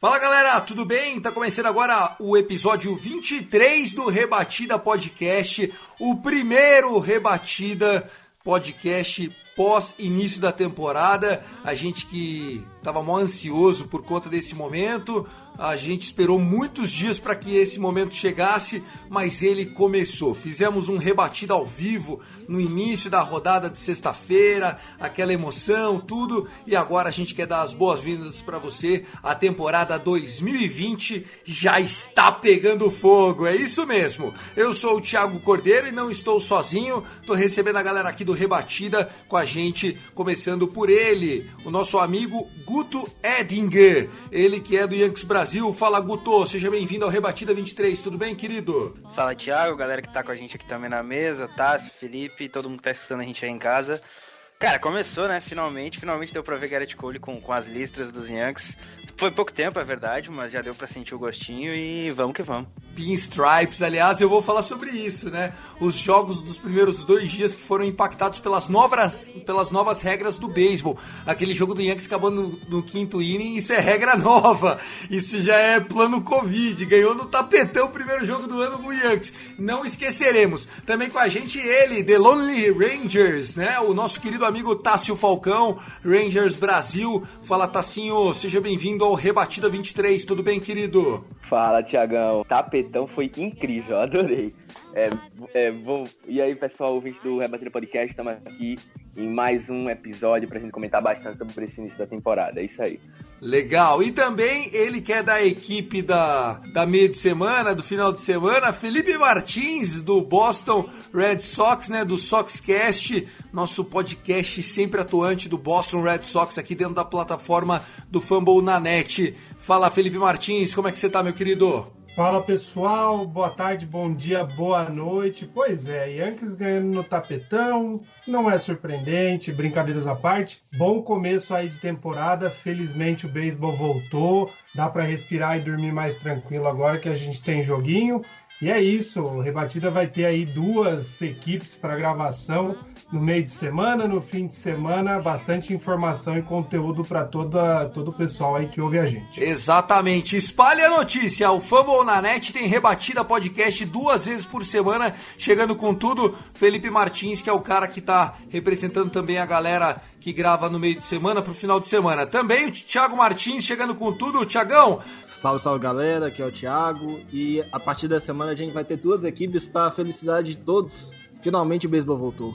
Fala galera, tudo bem? Tá começando agora o episódio 23 do Rebatida Podcast, o primeiro Rebatida Podcast pós início da temporada. A gente que estava mó ansioso por conta desse momento, a gente esperou muitos dias para que esse momento chegasse, mas ele começou. Fizemos um rebatida ao vivo no início da rodada de sexta-feira, aquela emoção, tudo, e agora a gente quer dar as boas-vindas para você. A temporada 2020 já está pegando fogo, é isso mesmo. Eu sou o Thiago Cordeiro e não estou sozinho, tô recebendo a galera aqui do Rebatida com a gente, começando por ele, o nosso amigo Guto Edinger, ele que é do Yankees Brasil. Fala Guto, seja bem-vindo ao Rebatida 23, tudo bem, querido? Fala Thiago, galera que tá com a gente aqui também na mesa, Tássio, Felipe, todo mundo que tá escutando a gente aí em casa. Cara, começou, né? Finalmente, finalmente deu pra ver Garrett Cole com, com as listras dos Yankees. Foi pouco tempo, é verdade, mas já deu pra sentir o gostinho e vamos que vamos. Pinstripes, aliás, eu vou falar sobre isso, né? Os jogos dos primeiros dois dias que foram impactados pelas novas, pelas novas regras do beisebol. Aquele jogo do Yankees acabando no, no quinto inning, isso é regra nova. Isso já é plano Covid. Ganhou no tapetão o primeiro jogo do ano do Yankees. Não esqueceremos. Também com a gente ele, The Lonely Rangers, né? O nosso querido amigo Tássio Falcão, Rangers Brasil. Fala, Tassinho, seja bem-vindo ao Rebatida 23. Tudo bem, querido? Fala, Tiagão. Tapetão foi incrível, adorei. É, é, vou... E aí, pessoal, ouvinte do Rebatida Podcast, estamos aqui em mais um episódio pra gente comentar bastante sobre esse início da temporada. É isso aí. Legal. E também ele que é da equipe da, da meio de semana, do final de semana, Felipe Martins, do Boston Red Sox, né? Do Soxcast, nosso podcast sempre atuante do Boston Red Sox aqui dentro da plataforma do Fumble na net. Fala, Felipe Martins, como é que você tá, meu querido? Fala pessoal, boa tarde, bom dia, boa noite. Pois é, Yankees ganhando no tapetão, não é surpreendente, brincadeiras à parte. Bom começo aí de temporada, felizmente o beisebol voltou, dá para respirar e dormir mais tranquilo agora que a gente tem joguinho. E é isso, o Rebatida vai ter aí duas equipes para gravação no meio de semana, no fim de semana, bastante informação e conteúdo para todo o pessoal aí que ouve a gente. Exatamente. Espalhe a notícia. O Fumble na Net tem rebatida podcast duas vezes por semana, chegando com tudo. Felipe Martins, que é o cara que tá representando também a galera que grava no meio de semana pro final de semana. Também o Thiago Martins chegando com tudo. Tiagão, Salve, salve galera, aqui é o Thiago. E a partir da semana a gente vai ter duas equipes para a felicidade de todos. Finalmente o beisebol voltou.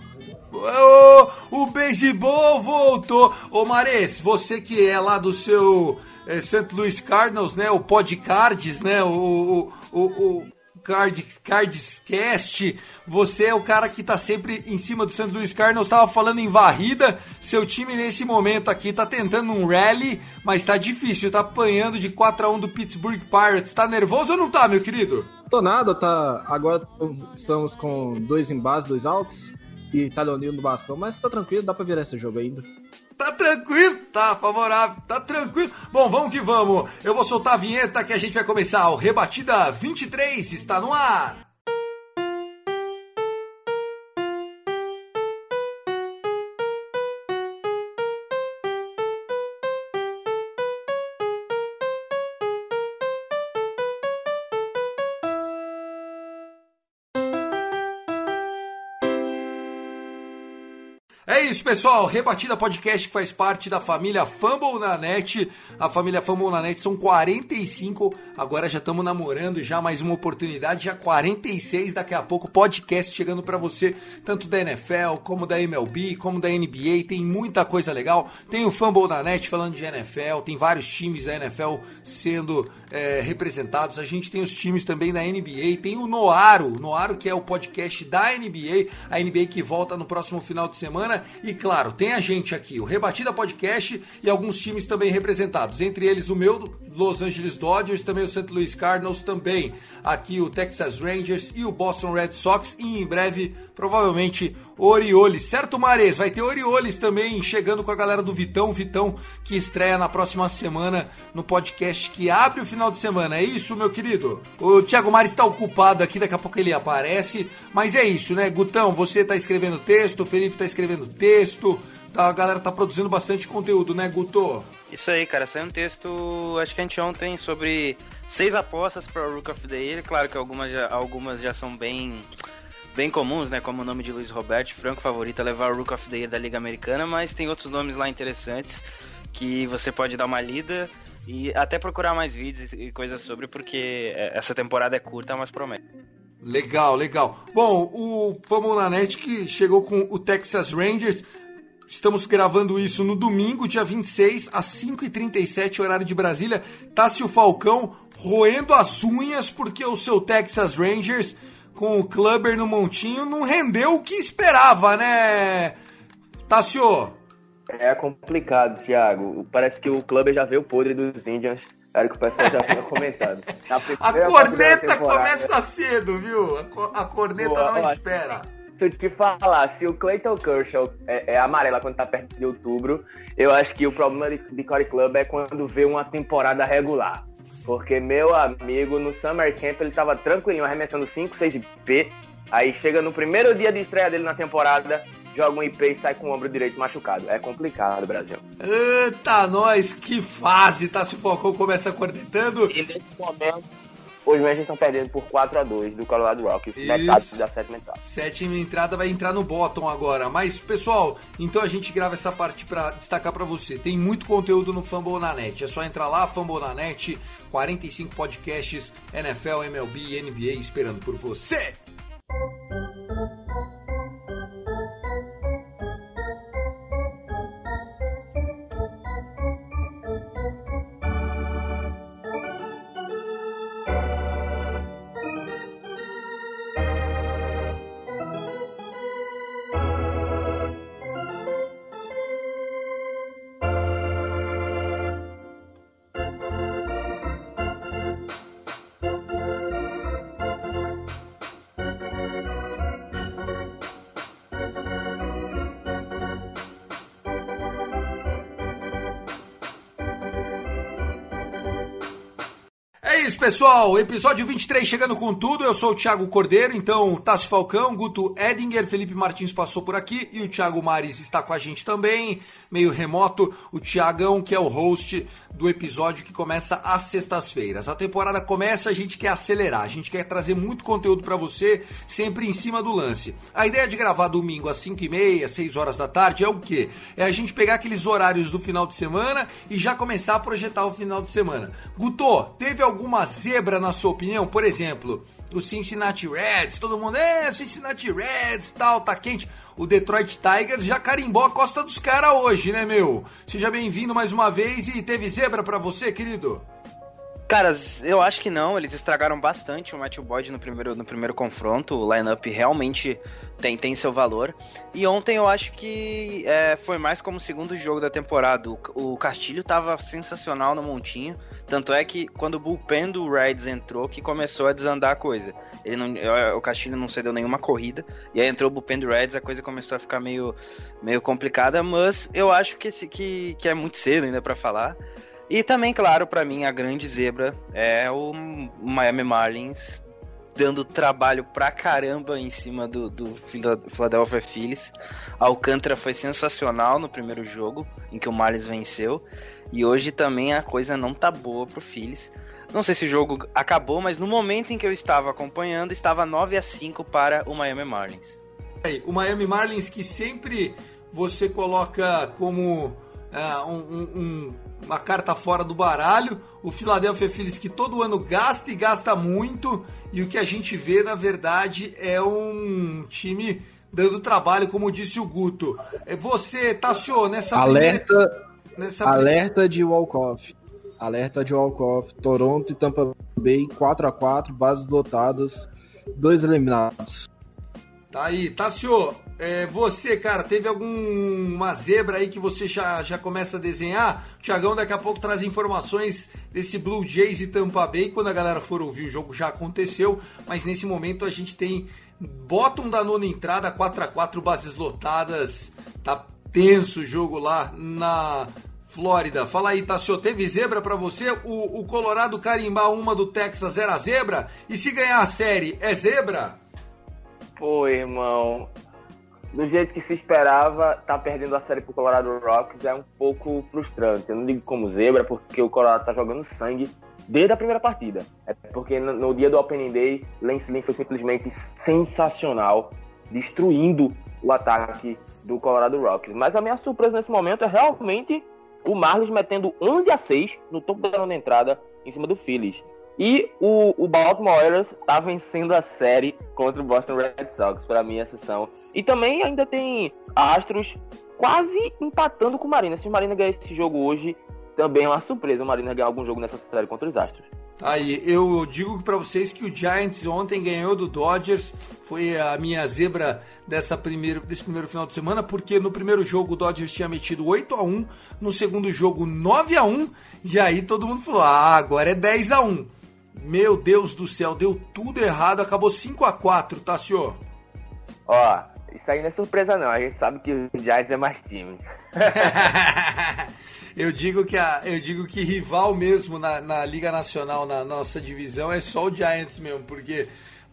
o, o beisebol voltou. Ô Mares, você que é lá do seu é, St. Louis Cardinals, né? O Podcards, né? O, o, o, o Card, Cardscast, você é o cara que tá sempre em cima do St. Louis Cardinals, tava falando em varrida, seu time nesse momento aqui tá tentando um rally, mas tá difícil, tá apanhando de 4 a 1 do Pittsburgh Pirates, tá nervoso ou não tá, meu querido? Tô nada, tá. Agora estamos com dois embaixo, dois altos. E tá Leonil no bastão, mas tá tranquilo, dá pra virar esse jogo ainda. Tá tranquilo? Tá favorável, tá tranquilo. Bom, vamos que vamos. Eu vou soltar a vinheta que a gente vai começar. O Rebatida 23 está no ar. Isso, pessoal. Rebatida Podcast que faz parte da família Fumble na Net. A família Fumble na Net são 45. Agora já estamos namorando, já mais uma oportunidade. Já 46 daqui a pouco. Podcast chegando para você, tanto da NFL, como da MLB, como da NBA. Tem muita coisa legal. Tem o Fumble na Net falando de NFL. Tem vários times da NFL sendo é, representados. A gente tem os times também da NBA. Tem o Noaro. Noaro, que é o podcast da NBA. A NBA que volta no próximo final de semana. E claro, tem a gente aqui, o Rebatida Podcast e alguns times também representados. Entre eles o meu, Los Angeles Dodgers, também o St. Louis Cardinals, também aqui o Texas Rangers e o Boston Red Sox. E em breve, provavelmente, Orioles. Certo, Mares? Vai ter Orioles também chegando com a galera do Vitão. Vitão que estreia na próxima semana no podcast que abre o final de semana. É isso, meu querido? O Thiago Mares está ocupado aqui, daqui a pouco ele aparece. Mas é isso, né? Gutão, você está escrevendo texto, o Felipe está escrevendo texto. Tá, a galera tá produzindo bastante conteúdo, né, Guto? Isso aí, cara. Saiu um texto, acho que a gente ontem, sobre seis apostas para o Rook of the Year. Claro que algumas já, algumas já são bem bem comuns, né? Como o nome de Luiz Roberto, franco favorito a levar o Rook of the Year da Liga Americana, mas tem outros nomes lá interessantes que você pode dar uma lida e até procurar mais vídeos e coisas sobre, porque essa temporada é curta, mas promete. Legal, legal. Bom, o Famo na Net que chegou com o Texas Rangers. Estamos gravando isso no domingo, dia 26, às 5h37, horário de Brasília. Tássio Falcão roendo as unhas porque o seu Texas Rangers com o Clubber no montinho não rendeu o que esperava, né, Tássio? É complicado, Thiago. Parece que o Clubber já veio podre dos Indians. Era o que o pessoal já tinha comentado. A corneta começa cedo, viu? A, corneta Boa, não ó, espera. Se eu te falar, se o Clayton Kershaw é, é amarela quando tá perto de outubro, eu acho que o problema de, de Corey Club é quando vê uma temporada regular. Porque meu amigo, no Summer Camp, ele tava tranquilinho, arremessando 5, 6 IP. Aí chega no primeiro dia de estreia dele na temporada, joga um IP e sai com o ombro direito machucado. É complicado, Brasil. Eita, nós, que fase! Tá se focou, começa cornetando. E nesse momento, os Rangers estão perdendo por 4 a 2 do Colorado Rockies. Metade da sétima entrada. Sétima entrada vai entrar no bottom agora. Mas, pessoal, então a gente grava essa parte para destacar para você. Tem muito conteúdo no Fumble na Net. É só entrar lá, Fumble na Net. 45 podcasts, NFL, MLB e NBA esperando por você. Isso, pessoal. Episódio 23 chegando com tudo. Eu sou o Thiago Cordeiro, então Tassi Falcão, Guto Edinger, Felipe Martins passou por aqui e o Thiago Mares está com a gente também, meio remoto. O Thiagão, que é o host do episódio que começa às sextas-feiras. A temporada começa, a gente quer acelerar, a gente quer trazer muito conteúdo para você, sempre em cima do lance. A ideia de gravar domingo às 5 e meia, 6 horas da tarde é o quê? É a gente pegar aqueles horários do final de semana e já começar a projetar o final de semana. Guto, teve alguma uma zebra na sua opinião? Por exemplo, o Cincinnati Reds, todo mundo, é, Cincinnati Reds, tal, tá quente. O Detroit Tigers já carimbou a costa dos caras hoje, né, meu? Seja bem-vindo mais uma vez e teve zebra para você, querido? Caras, eu acho que não. Eles estragaram bastante o Matthew Boyd no primeiro, no primeiro confronto. O lineup realmente tem, tem seu valor. E ontem eu acho que é, foi mais como o segundo jogo da temporada. O, o Castilho tava sensacional no montinho. Tanto é que quando o bullpen do Reds entrou, que começou a desandar a coisa. Ele não, o Castilho não cedeu nenhuma corrida. E aí entrou o bullpen do Reds, a coisa começou a ficar meio, meio complicada. Mas eu acho que, esse, que, que é muito cedo ainda para falar. E também, claro, para mim, a grande zebra é o Miami Marlins dando trabalho pra caramba em cima do, do Philadelphia Phillies. Alcântara foi sensacional no primeiro jogo, em que o Marlins venceu. E hoje também a coisa não tá boa pro Phillies. Não sei se o jogo acabou, mas no momento em que eu estava acompanhando, estava 9 a 5 para o Miami Marlins. O Miami Marlins que sempre você coloca como é, um, um, uma carta fora do baralho. O Philadelphia Phillies que todo ano gasta e gasta muito. E o que a gente vê, na verdade, é um time dando trabalho, como disse o Guto. É você, Tassio, nessa alerta, primeira... nessa alerta de walk-off. Alerta de walk-off. Toronto e Tampa Bay 4 a 4 bases lotadas, dois eliminados. Tá aí, Tassio, é, você, cara, teve alguma zebra aí que você já, já começa a desenhar? O Tiagão daqui a pouco traz informações desse Blue Jays e Tampa Bay. Quando a galera for ouvir, o jogo já aconteceu, mas nesse momento a gente tem bottom da nona entrada, 4 a 4 bases lotadas. Tá tenso o jogo lá na Flórida. Fala aí, Tassio, teve zebra para você? O, o Colorado carimbar uma do Texas era zebra? E se ganhar a série, é zebra? Pô, irmão, do jeito que se esperava, tá perdendo a série pro Colorado Rocks é um pouco frustrante. Eu não digo como zebra, porque o Colorado tá jogando sangue desde a primeira partida. É porque no, no dia do Opening Day, Lance Lynn foi simplesmente sensacional, destruindo o ataque do Colorado Rocks. Mas a minha surpresa nesse momento é realmente o Marlins metendo 11 a 6 no topo da nona entrada em cima do Phillies. E o, o Baltimore Orioles está vencendo a série contra o Boston Red Sox, para mim, essa sessão. E também ainda tem Astros quase empatando com o Marina. Se o Marina ganhar esse jogo hoje, também é uma surpresa o Marina ganhar algum jogo nessa série contra os Astros. Aí, eu digo para vocês que o Giants ontem ganhou do Dodgers, foi a minha zebra dessa primeiro, desse primeiro final de semana, porque no primeiro jogo o Dodgers tinha metido 8 a 1 no segundo jogo 9 a 1 e aí todo mundo falou: ah, agora é 10 a 1 meu Deus do céu, deu tudo errado, acabou 5 a 4 tá, senhor? Ó, isso aí não é surpresa não, a gente sabe que o Giants é mais time. eu digo que a, eu digo que rival mesmo na, na Liga Nacional, na nossa divisão, é só o Giants mesmo, porque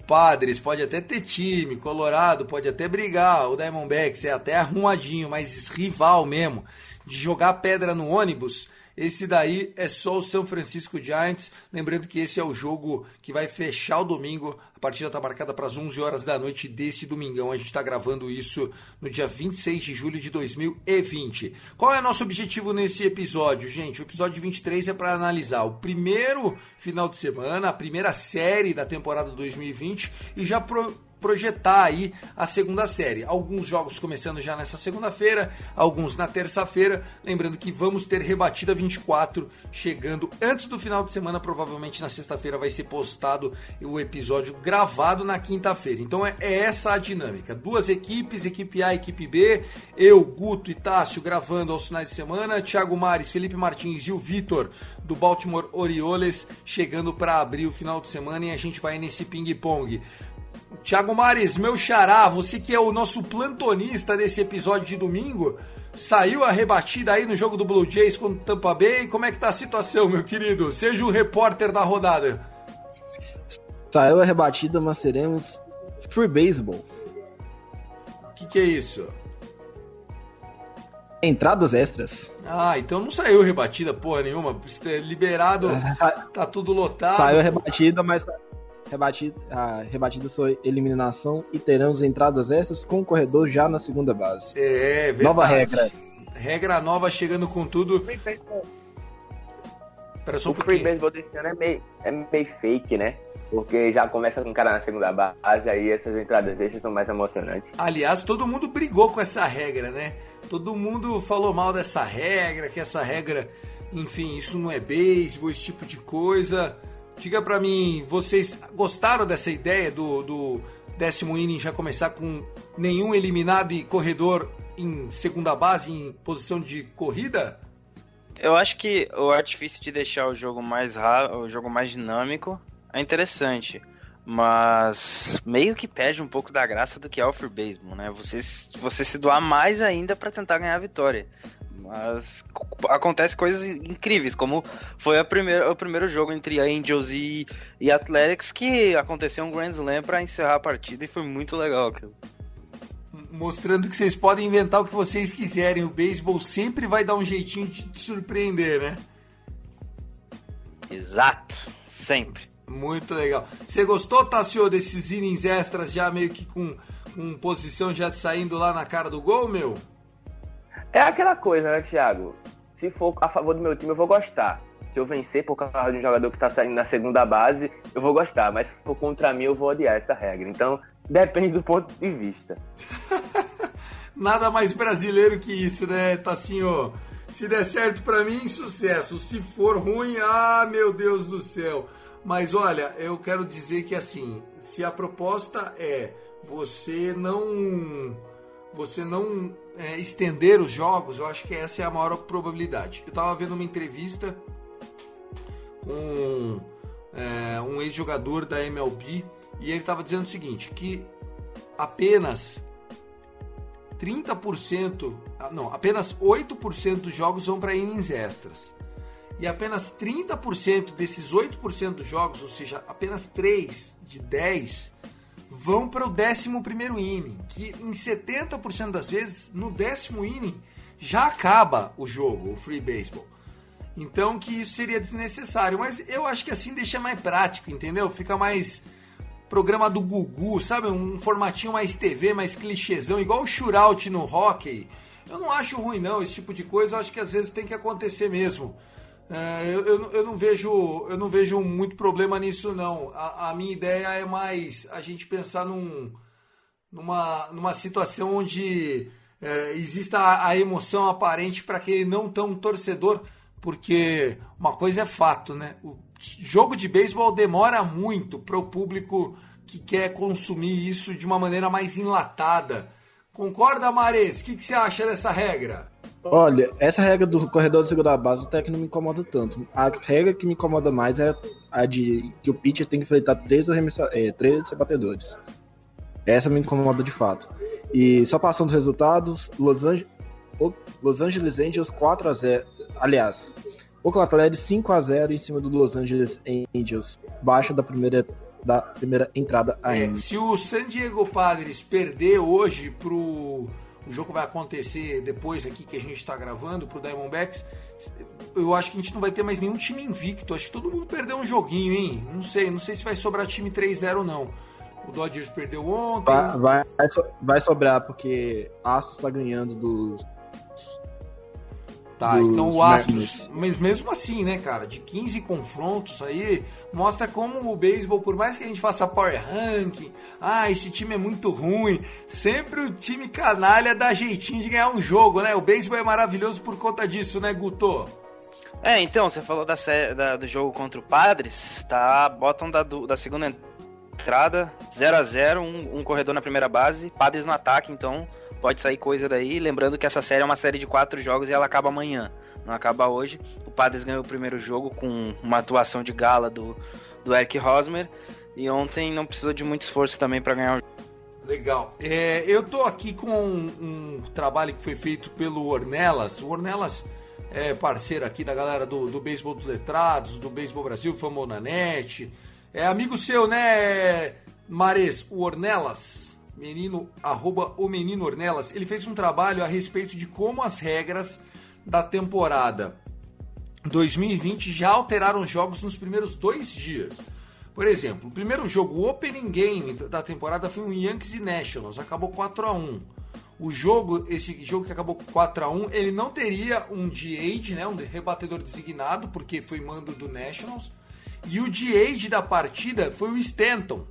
Padres pode até ter time, Colorado pode até brigar, o Diamondbacks é até arrumadinho, mas rival mesmo, de jogar pedra no ônibus, esse daí é só o São Francisco Giants. Lembrando que esse é o jogo que vai fechar o domingo. A partida está marcada para as 11 horas da noite deste domingão. A gente está gravando isso no dia 26 de julho de 2020. Qual é o nosso objetivo nesse episódio, gente? O episódio 23 é para analisar o primeiro final de semana, a primeira série da temporada 2020 e já pro projetar aí a segunda série. Alguns jogos começando já nessa segunda-feira, alguns na terça-feira. Lembrando que vamos ter rebatida 24 chegando antes do final de semana, provavelmente na sexta-feira vai ser postado o episódio gravado na quinta-feira. Então é, é, essa a dinâmica. Duas equipes, equipe A, equipe B, eu, Guto e Tássio gravando aos finais de semana, Thiago Mares, Felipe Martins e o Vitor do Baltimore Orioles chegando para abrir o final de semana e a gente vai nesse ping-pong. Tiago Mares, meu xará, você que é o nosso plantonista desse episódio de domingo, saiu a rebatida aí no jogo do Blue Jays contra o Tampa Bay. Como é que tá a situação, meu querido? Seja o repórter da rodada. Saiu a rebatida, mas teremos free baseball. O que, que é isso? Entradas extras. Ah, então não saiu rebatida porra nenhuma. Liberado, tá tudo lotado. Saiu a rebatida, mas rebatida, a rebatida sua eliminação e teremos entradas extras com o corredor já na segunda base. É, verdade. Nova regra. Regra nova chegando com tudo. Espera só um o free baseball desse ano é meio, é meio fake, né? Porque já começa com o cara na segunda base, aí essas entradas extras são mais emocionantes. Aliás, todo mundo brigou com essa regra, né? Todo mundo falou mal dessa regra, que essa regra, enfim, isso não é beisebol, esse tipo de coisa. Diga para mim, vocês gostaram dessa ideia do, do décimo inning já começar com nenhum eliminado e corredor em segunda base, em posição de corrida? Eu acho que o artifício de deixar o jogo mais rápido, o jogo mais dinâmico, é interessante. Mas meio que perde um pouco da graça do que é o free baseball, né? Você, você se doar mais ainda para tentar ganhar a vitória. Mas acontece coisas incríveis, como foi a primeira, o primeiro jogo entre Angels e, e Athletics, que aconteceu um Grand Slam para encerrar a partida e foi muito legal aquilo. Mostrando que vocês podem inventar o que vocês quiserem. O beisebol sempre vai dar um jeitinho de te surpreender, né? Exato, sempre. Muito legal. Você gostou, Tassio, desses innings extras já meio que com, com posição já saindo lá na cara do gol, meu? É aquela coisa, né, Thiago? Se for a favor do meu time, eu vou gostar. Se eu vencer por causa de um jogador que tá saindo na segunda base, eu vou gostar. Mas se for contra mim, eu vou odiar essa regra. Então, depende do ponto de vista. Nada mais brasileiro que isso, né, Tassinho? Se der certo para mim, sucesso. Se for ruim, ah, meu Deus do céu. Mas olha, eu quero dizer que assim, se a proposta é você não você não é, estender os jogos, eu acho que essa é a maior probabilidade. Eu estava vendo uma entrevista com é, um ex-jogador da MLB e ele estava dizendo o seguinte, que apenas 30%, ah, não, apenas 8% dos jogos vão para innings extras. E apenas 30% desses 8% dos jogos, ou seja, apenas 3 de 10, vão para o 11 inning, que em 70% das vezes, no décimo inning, já acaba o jogo, o free baseball. Então que isso seria desnecessário, mas eu acho que assim deixa mais prático, entendeu? Fica mais programa do Gugu, sabe? Um formatinho mais TV, mais clichêzão, igual o shootout no hockey. Eu não acho ruim não, esse tipo de coisa, eu acho que às vezes tem que acontecer mesmo. É, eu, eu, eu, não vejo, eu não vejo muito problema nisso não. A, a minha ideia é mais a gente pensar num, numa, numa situação onde é, exista a, a emoção aparente para aquele não tão torcedor, porque uma coisa é fato, né? O jogo de beisebol demora muito para o público que quer consumir isso de uma maneira mais enlatada. Concorda, Mares? O que, que você acha dessa regra? Olha, essa regra do corredor de segunda base até que não me incomoda tanto. A regra que me incomoda mais é a de que o pitcher tem que enfrentar três, arremessa, é, três batedores. Essa me incomoda de fato. E só passando os resultados, Los, Ange Los Angeles Angels 4 a 0 Aliás, Oakland Athletics 5 a 0 em cima do Los Angeles Angels, baixa da primeira da primeira entrada ainda. É, se o San Diego Padres perder hoje pro o jogo vai acontecer depois aqui que a gente está gravando pro Diamondbacks, eu acho que a gente não vai ter mais nenhum time invicto. Acho que todo mundo perdeu um joguinho, hein? Não sei, não sei se vai sobrar time 3-0 não. O Dodgers perdeu ontem. Vai, vai, vai sobrar porque Astros está ganhando dos Tá, então o Astros, mas mesmo assim, né, cara, de 15 confrontos aí, mostra como o beisebol, por mais que a gente faça power ranking, ah, esse time é muito ruim, sempre o time canalha dá jeitinho de ganhar um jogo, né? O beisebol é maravilhoso por conta disso, né, Guto? É, então, você falou da, da do jogo contra o Padres, tá? Botam da, da segunda entrada, 0 a 0 um, um corredor na primeira base, Padres no ataque, então pode sair coisa daí. Lembrando que essa série é uma série de quatro jogos e ela acaba amanhã, não acaba hoje. O Padres ganhou o primeiro jogo com uma atuação de gala do, do Eric Rosmer e ontem não precisou de muito esforço também para ganhar o jogo. Legal. É, eu tô aqui com um, um, trabalho que foi feito pelo Ornelas. O Ornelas é parceiro aqui da galera do, do Beisebol dos Letrados, do Beisebol Brasil, Famona Net. É amigo seu, né, Mares? O Ornelas menino, arroba o menino Ornelas, ele fez um trabalho a respeito de como as regras da temporada 2020 já alteraram jogos nos primeiros dois dias. Por exemplo, o primeiro jogo, o opening game da temporada foi um Yankees e Nationals, acabou 4 a 1 o jogo, esse jogo que acabou 4 a 1 ele não teria um DH, né, um rebatedor designado, porque foi mando do Nationals. E o DH da partida foi o Stanton,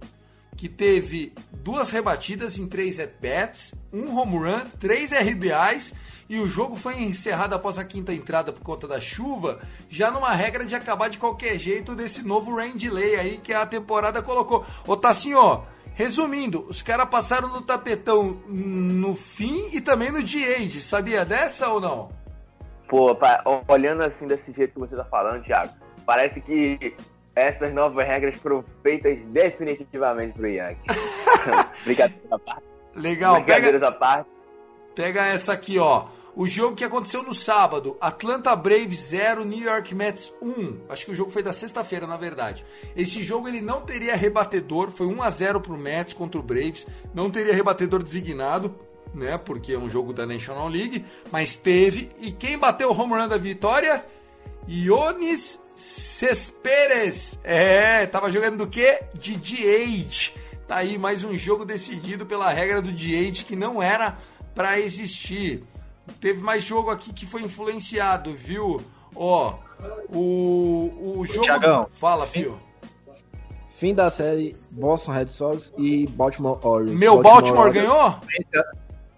que teve duas rebatidas em três at-bats, um home run, três RBIs e o jogo foi encerrado após a quinta entrada por conta da chuva, já numa regra de acabar de qualquer jeito desse novo rain delay aí que a temporada colocou. Ô Tassinho, resumindo, os caras passaram no tapetão no fim e também no de sabia dessa ou não? Pô, olhando assim desse jeito que você tá falando, Thiago, parece que essas novas regras foram feitas definitivamente pro Yankees. Brincadeiras à parte. Legal, Brincadeiras pega, à parte. Pega essa aqui, ó. O jogo que aconteceu no sábado, Atlanta Braves 0, New York Mets 1. Acho que o jogo foi da sexta-feira, na verdade. Esse jogo ele não teria rebatedor, foi 1 a 0 pro Mets contra o Braves. Não teria rebatedor designado, né? Porque é um jogo da National League, mas teve. E quem bateu o home run da vitória? Ionis Cesperes. É, tava jogando do quê? De DH. Tá aí mais um jogo decidido pela regra do DH que não era para existir. teve mais jogo aqui que foi influenciado, viu? Ó, o, o jogo. Thiagão. Fala, fio. Fim da série Boston Red Sox e Baltimore Orioles. Meu Baltimore, ganhou?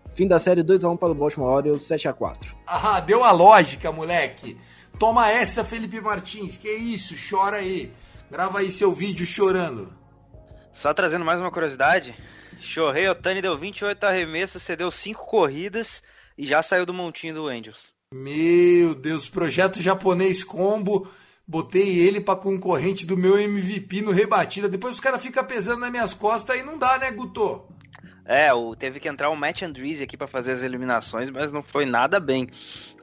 Fim da série 2x1 para o Baltimore Orioles, 7x4. Ah, deu a lógica, moleque. Toma essa, Felipe Martins. Que isso? Chora aí. Grava aí seu vídeo chorando. Só trazendo mais uma curiosidade. Shohei Otani deu 28 arremessos, cedeu 5 corridas e já saiu do montinho do Angels. Meu Deus, projeto japonês combo. Botei ele pra concorrente do meu MVP no rebatida. Depois os caras ficam pesando nas minhas costas aí não dá, né, Guto? É, o, teve que entrar o Matt Andrees aqui para fazer as eliminações, mas não foi nada bem.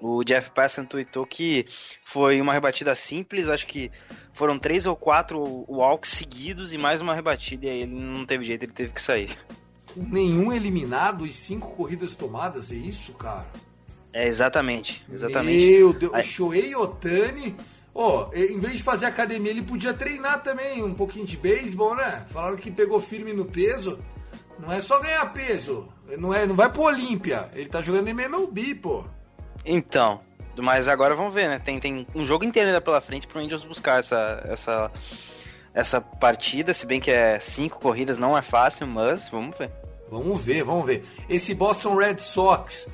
O Jeff Passan tweetou que foi uma rebatida simples, acho que foram três ou quatro walks seguidos e mais uma rebatida, e aí ele não teve jeito, ele teve que sair. Nenhum eliminado e cinco corridas tomadas, é isso, cara? É, exatamente, exatamente. Meu Deus, Aí- Shohei Otani. Ó, em vez de fazer academia, ele podia treinar também um pouquinho de beisebol, né? Falaram que pegou firme no peso. Não é só ganhar peso. Não, é, não vai pro Olímpia. Ele tá jogando MLB, pô. Então, mas agora vamos ver, né? Tem, tem um jogo inteiro ainda pela frente pro Angels buscar essa, essa, essa partida, se bem que é cinco corridas, não é fácil, mas vamos ver. Vamos ver, vamos ver. Esse Boston Red Sox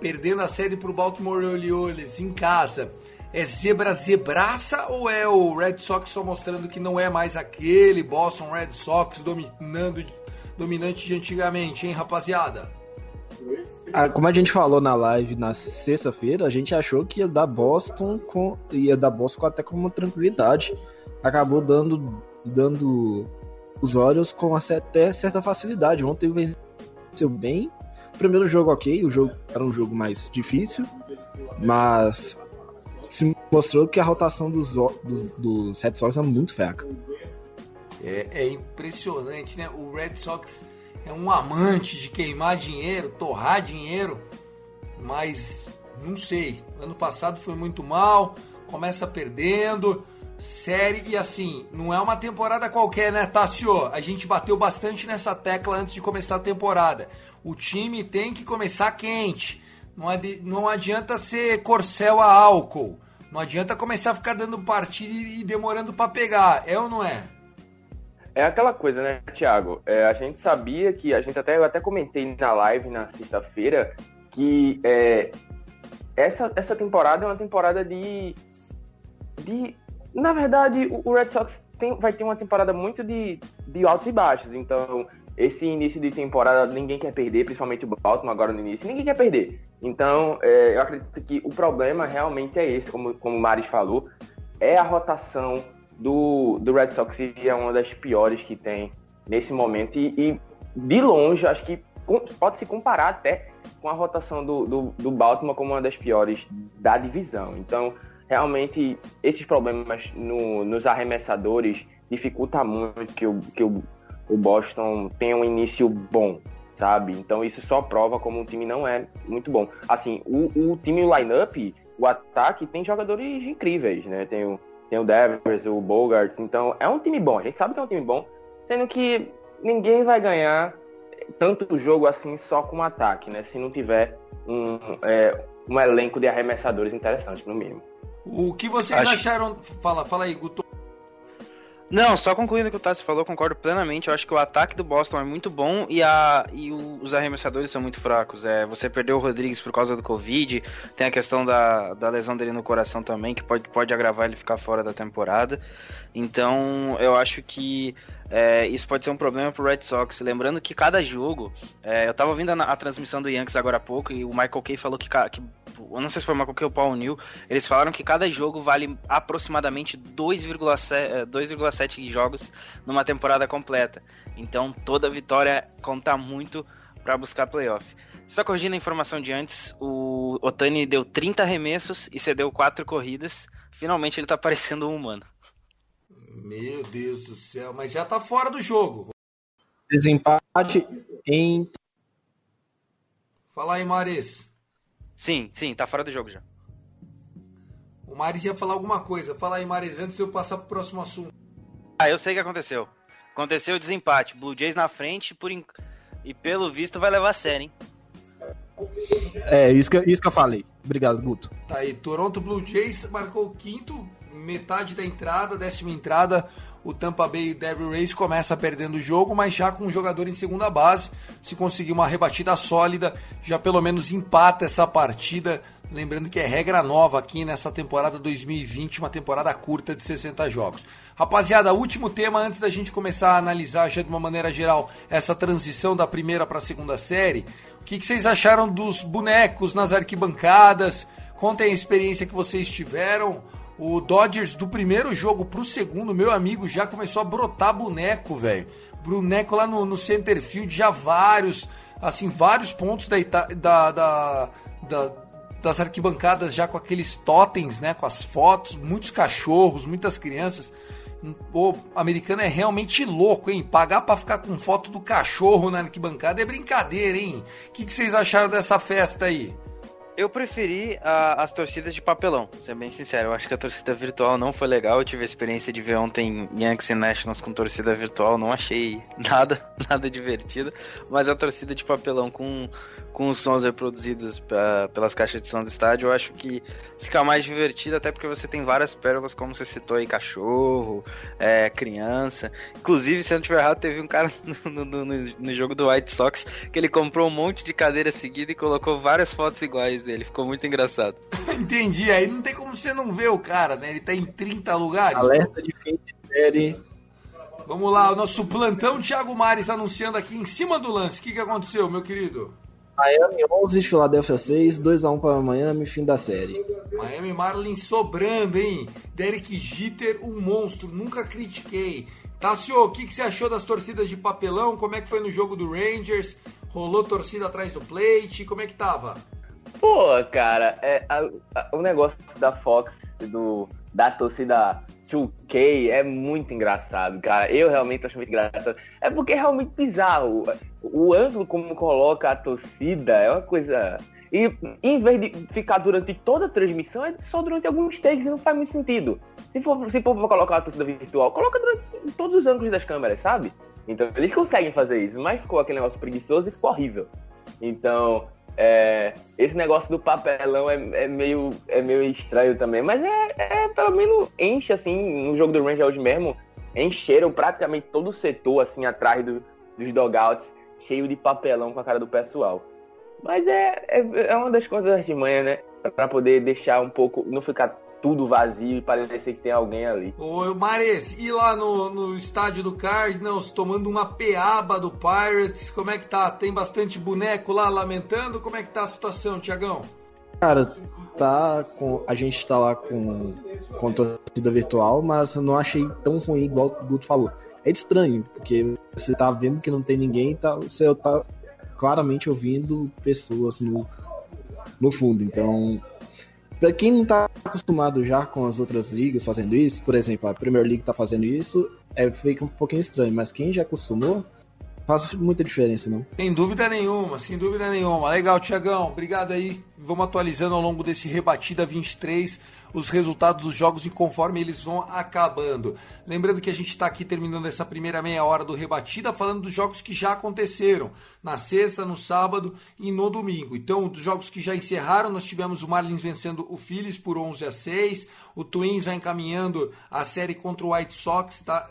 perdendo a série pro Baltimore Orioles em casa. É zebra zebraça ou é o Red Sox só mostrando que não é mais aquele Boston Red Sox dominando, dominante de antigamente, hein, rapaziada? Ah, como a gente falou na live na sexta-feira, a gente achou que ia dar Boston com ia dar Boston até com uma tranquilidade. Acabou dando dando os Orioles com até certa facilidade. Ontem venceu bem. Primeiro jogo ok, o jogo era um jogo mais difícil, mas se mostrou que a rotação dos, dos, dos Red Sox é muito fraca. É, é impressionante, né? O Red Sox é um amante de queimar dinheiro, torrar dinheiro, mas não sei. Ano passado foi muito mal, começa perdendo, série e assim, não é uma temporada qualquer, né, Tassio? A gente bateu bastante nessa tecla antes de começar a temporada. O time tem que começar quente. Não, adi- não adianta ser corcel a álcool. Não adianta começar a ficar dando partida e demorando pra pegar. É ou não é? É aquela coisa, né, Thiago? É, a gente sabia que, a gente até, eu até comentei na live na sexta-feira, que é, essa, essa temporada é uma temporada de. de na verdade, o, o Red Sox tem- vai ter uma temporada muito de, de altos e baixos. Então, esse início de temporada ninguém quer perder, principalmente o Baltimore agora no início, ninguém quer perder. Então, é, eu acredito que o problema realmente é esse, como, como o Maris falou, é a rotação do, do Red Sox é uma das piores que tem nesse momento. E, e, de longe, acho que pode se comparar até com a rotação do, do, do Baltimore como uma das piores da divisão. Então, realmente, esses problemas no- nos arremessadores dificulta muito que o, que o, o Boston tenha um início bom, sabe? Então, isso só prova como o time não é muito bom. Assim, o, o time, o line-up, o ataque, tem jogadores incríveis, né? Tem o tem o Devers, o Bogart, então é um time bom, a gente sabe que é um time bom, sendo que ninguém vai ganhar tanto jogo assim só com ataque, né? Se não tiver um, é, um elenco de arremessadores interessantes, no mínimo. O que vocês Acho- acharam? Fala, fala aí, Guto. Não, só concluindo o que o Tassi falou, concordo plenamente. Eu acho que o ataque do Boston é muito bom e, a, e o- os arremessadores são muito fracos. É, você perdeu o Rodrigues por causa do Covid, tem a questão da, da lesão dele no coração também, que pode, pode agravar ele ficar fora da temporada. Então, eu acho que é, isso pode ser um problema pro Red Sox. Lembrando que cada jogo, é, eu tava ouvindo a, a transmissão do Yankees agora há pouco e o Michael Kay falou que, que eu não sei se foi o Michael Kay ou o Paul Neal, eles falaram que cada jogo vale aproximadamente 2,7 eh, 2,7 jogos numa temporada completa. Então toda vitória conta muito para buscar playoff. Só corrigindo a informação de antes, o Otani deu 30 arremessos e cedeu 4 corridas. Finalmente ele tá parecendo um humano. Meu Deus do céu, mas já tá fora do jogo. Desempate em Fala aí, Maris. Sim, sim, tá fora do jogo já. O Maris ia falar alguma coisa. Fala aí, Maris, antes de eu passar pro próximo assunto. Ah, eu sei o que aconteceu. Aconteceu o desempate. Blue Jays na frente por en- e pelo visto vai levar a série, hein? É, isso que, isso que eu falei. Obrigado, Guto. Tá aí, Toronto Blue Jays marcou o quinto, metade da entrada, décima entrada. O Tampa Bay Devil Rays começa perdendo o jogo, mas já com um jogador em segunda base. Se conseguir uma rebatida sólida, já pelo menos empata essa partida. Lembrando que é regra nova aqui nessa temporada 2020, uma temporada curta de 60 jogos. Rapaziada, último tema antes da gente começar a analisar já de uma maneira geral essa transição da primeira para a segunda série. O que, que vocês acharam dos bonecos nas arquibancadas? Contem a experiência que vocês tiveram. O Dodgers do primeiro jogo pro segundo, meu amigo, já começou a brotar boneco, velho. Boneco lá no, no center field, já vários, assim, vários pontos da, da, da, da das arquibancadas já com aqueles totens, né, com as fotos, muitos cachorros, muitas crianças. O americano é realmente louco, hein? Pagar para ficar com foto do cachorro na arquibancada é brincadeira, hein? O que, que vocês acharam dessa festa aí? Eu preferi a, as torcidas de papelão, ser bem sincero. Eu acho que a torcida virtual não foi legal. Eu tive a experiência de ver ontem Yankees e Nationals com torcida virtual. Não achei nada, nada divertido. Mas a torcida de papelão com, com os sons reproduzidos pra, pelas caixas de som do estádio, eu acho que fica mais divertido, até porque você tem várias pérolas, como você citou aí, cachorro, é, criança. Inclusive, se eu não estiver errado, teve um cara no, no, no, no jogo do White Sox que ele comprou um monte de cadeira seguida e colocou várias fotos iguais dele. Ficou muito engraçado. Entendi. Aí não tem como você não ver o cara, né? Ele tá em 30 lugares. Alerta de fim de série. Vamos lá, o nosso plantão Thiago Mares anunciando aqui em cima do lance. O que, que aconteceu, meu querido? Miami 11, Philadelphia 6, 2x1 para Miami, fim da série. Miami Marlins sobrando, hein? Derek Jeter, um monstro, nunca critiquei. Tassio, o que, que você achou das torcidas de papelão? Como é que foi no jogo do Rangers? Rolou torcida atrás do plate? Como é que tava? Pô, cara, é, a, a, o negócio da Fox, do, da torcida 2K é muito engraçado, cara. Eu realmente acho muito engraçado. É porque é realmente bizarro. O ângulo como coloca a torcida é uma coisa. E em vez de ficar durante toda a transmissão, é só durante alguns takes e não faz muito sentido. Se for, se for colocar a torcida virtual, coloca durante todos os ângulos das câmeras, sabe? Então eles conseguem fazer isso, mas ficou aquele negócio preguiçoso e ficou horrível. Então, é, esse negócio do papelão é, é, meio, é meio estranho também, mas é, é pelo menos enche assim, no jogo do Ranger hoje mesmo, encheram praticamente todo o setor assim atrás do, dos dogouts, cheio de papelão com a cara do pessoal. Mas é, é, é uma das coisas de manhã, né? Pra poder deixar um pouco, não ficar tudo vazio e parecer que tem alguém ali. Ô, Mares, e lá no, no estádio do Cardinals, tomando uma peaba do Pirates, como é que tá? Tem bastante boneco lá lamentando? Como é que tá a situação, Tiagão? Cara, tá com. A gente tá lá com, com torcida virtual, mas eu não achei tão ruim igual o Guto falou. É estranho, porque você tá vendo que não tem ninguém, tá, você tá claramente ouvindo pessoas no, no fundo. Então, Pra quem não tá acostumado já com as outras ligas fazendo isso, por exemplo, a Premier League tá fazendo isso, é, fica um pouquinho estranho, mas quem já acostumou, faz muita diferença, não? Sem dúvida nenhuma, sem dúvida nenhuma. Legal, Tiagão, obrigado aí. Vamos atualizando ao longo desse Rebatida 23 os resultados dos jogos e conforme eles vão acabando. Lembrando que a gente está aqui terminando essa primeira meia hora do Rebatida falando dos jogos que já aconteceram na sexta, no sábado e no domingo. Então, dos jogos que já encerraram, nós tivemos o Marlins vencendo o Phillies por 11 a 6, o Twins vai encaminhando a série contra o White Sox, tá?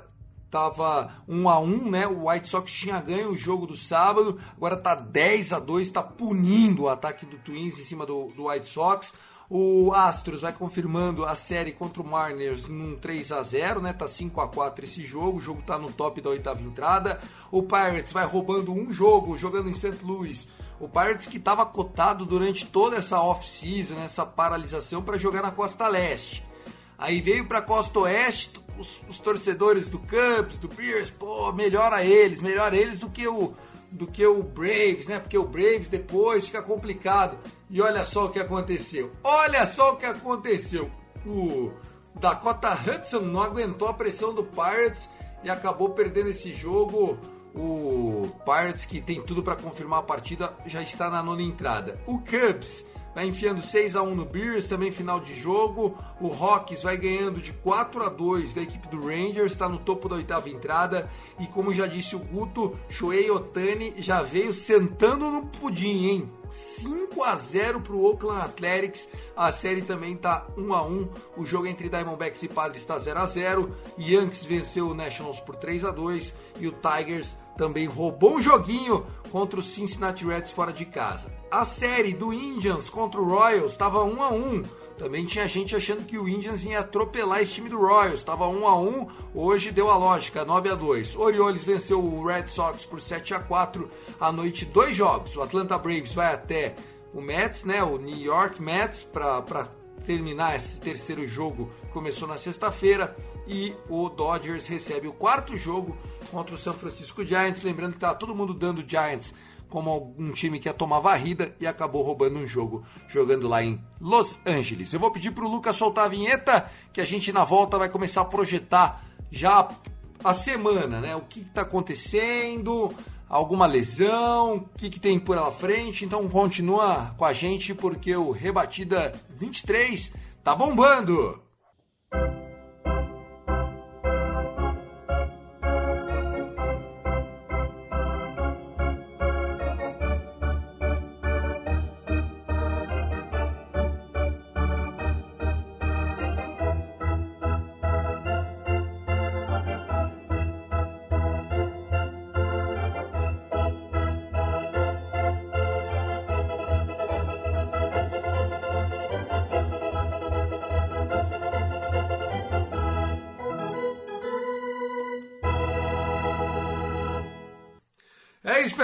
Tava 1 a 1, né? O White Sox tinha ganho o jogo do sábado, agora tá 10 a 2, tá punindo o ataque do Twins em cima do, do White Sox. O Astros vai confirmando a série contra o Mariners num 3 a 0 né? Tá 5 a 4 esse jogo, o jogo tá no top da oitava entrada. O Pirates vai roubando um jogo, jogando em St. Louis. O Pirates que estava cotado durante toda essa off-season, essa paralisação para jogar na costa leste. Aí veio para costa oeste, os, os, torcedores do Cubs, do Bears, pô, melhora eles, melhora eles do que o do que o Braves, né? Porque o Braves depois fica complicado. E olha só o que aconteceu. Olha só o que aconteceu. O Dakota Hudson não aguentou a pressão do Pirates e acabou perdendo esse jogo. O Pirates, que tem tudo para confirmar a partida, já está na nona entrada. O Cubs vai enfiando 6 a 1 no Bears, também final de jogo. O Rockies vai ganhando de 4 a 2 da equipe do Rangers, está no topo da oitava entrada. E como já disse o Guto, Shohei Otani já veio sentando no pudim, hein? 5 a 0 para o Oakland Athletics. A série também está 1 a 1. O jogo entre Diamondbacks e Padres está 0 a 0. Yankees venceu o Nationals por 3 a 2 e o Tigers também roubou um joguinho contra o Cincinnati Reds fora de casa. A série do Indians contra o Royals estava 1 a 1. Também tinha gente achando que o Indians ia atropelar esse time do Royals. Estava 1 a 1, hoje deu a lógica, 9 a 2. Orioles venceu o Red Sox por 7 a 4 à noite, dois jogos. O Atlanta Braves vai até o Mets, né, o New York Mets para terminar esse terceiro jogo começou na sexta-feira e o Dodgers recebe o quarto jogo contra o San Francisco Giants. Lembrando que estava todo mundo dando Giants como um time que ia tomar varrida e acabou roubando um jogo jogando lá em Los Angeles. Eu vou pedir para o Lucas soltar a vinheta que a gente na volta vai começar a projetar já a semana, né? O que está acontecendo, alguma lesão, o que, que tem por lá frente. Então continua com a gente porque o Rebatida 23 tá bombando. É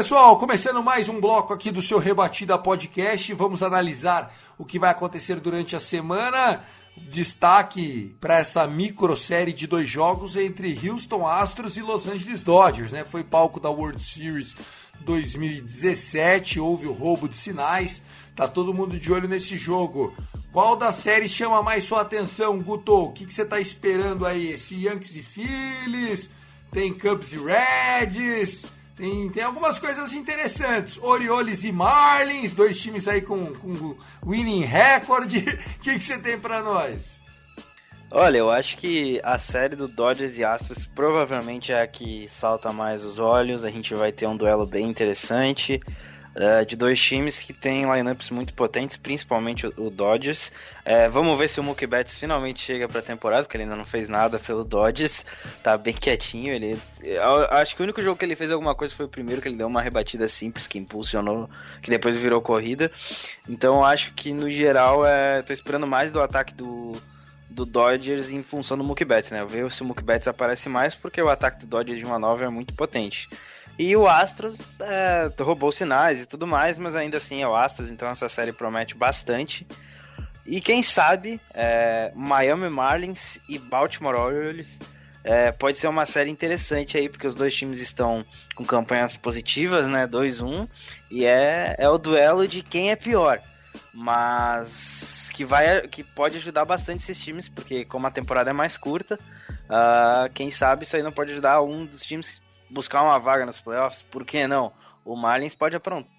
pessoal. Começando mais um bloco aqui do seu Rebatida Podcast. Vamos analisar o que vai acontecer durante a semana. Destaque para essa micro série de dois jogos entre Houston Astros e Los Angeles Dodgers, né? Foi palco da World Series 2017, houve o roubo de sinais. Tá todo mundo de olho nesse jogo. Qual das séries chama mais sua atenção, Guto? O que, que você tá esperando aí? Esse Yankees e Phillies? Tem Cubs e Reds? Tem, tem algumas coisas interessantes. Orioles e Marlins, dois times aí com, com winning record. O que, que você tem para nós? Olha, eu acho que a série do Dodgers e Astros provavelmente é a que salta mais os olhos. A gente vai ter um duelo bem interessante. Uh, de dois times que têm lineups muito potentes, principalmente o, o Dodgers. Uh, vamos ver se o Mookie Betts finalmente chega para a temporada, porque ele ainda não fez nada pelo Dodgers, tá bem quietinho. Ele, acho que o único jogo que ele fez alguma coisa foi o primeiro, que ele deu uma rebatida simples que impulsionou, que depois virou corrida. Então acho que no geral, é, tô esperando mais do ataque do, do Dodgers em função do Mookie Betts, né? Ver se o Mookie Betts aparece mais, porque o ataque do Dodgers de uma nova é muito potente. E o Astros é, roubou sinais e tudo mais, mas ainda assim é o Astros, então essa série promete bastante. E quem sabe, é, Miami Marlins e Baltimore Orioles é, pode ser uma série interessante aí, porque os dois times estão com campanhas positivas, né? 2-1, e é, é o duelo de quem é pior. Mas que vai que pode ajudar bastante esses times, porque como a temporada é mais curta, uh, quem sabe isso aí não pode ajudar um dos times buscar uma vaga nos playoffs, por que não? O Marlins pode aprontar.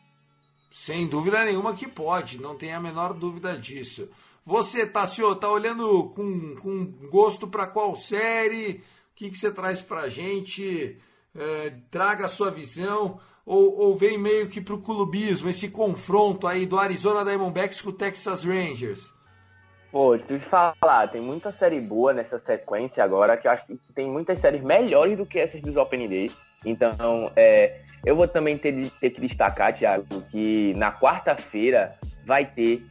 Sem dúvida nenhuma que pode, não tem a menor dúvida disso. Você, Tassio, tá olhando com, com gosto para qual série? O que, que você traz pra gente? É, traga a sua visão. Ou, ou vem meio que pro clubismo, esse confronto aí do Arizona Diamondbacks com o Texas Rangers? Pô, eu te falar, tem muita série boa nessa sequência agora, que eu acho que tem muitas séries melhores do que essas dos Open Days. Então, é, eu vou também ter, ter que destacar, Thiago, que na quarta-feira vai ter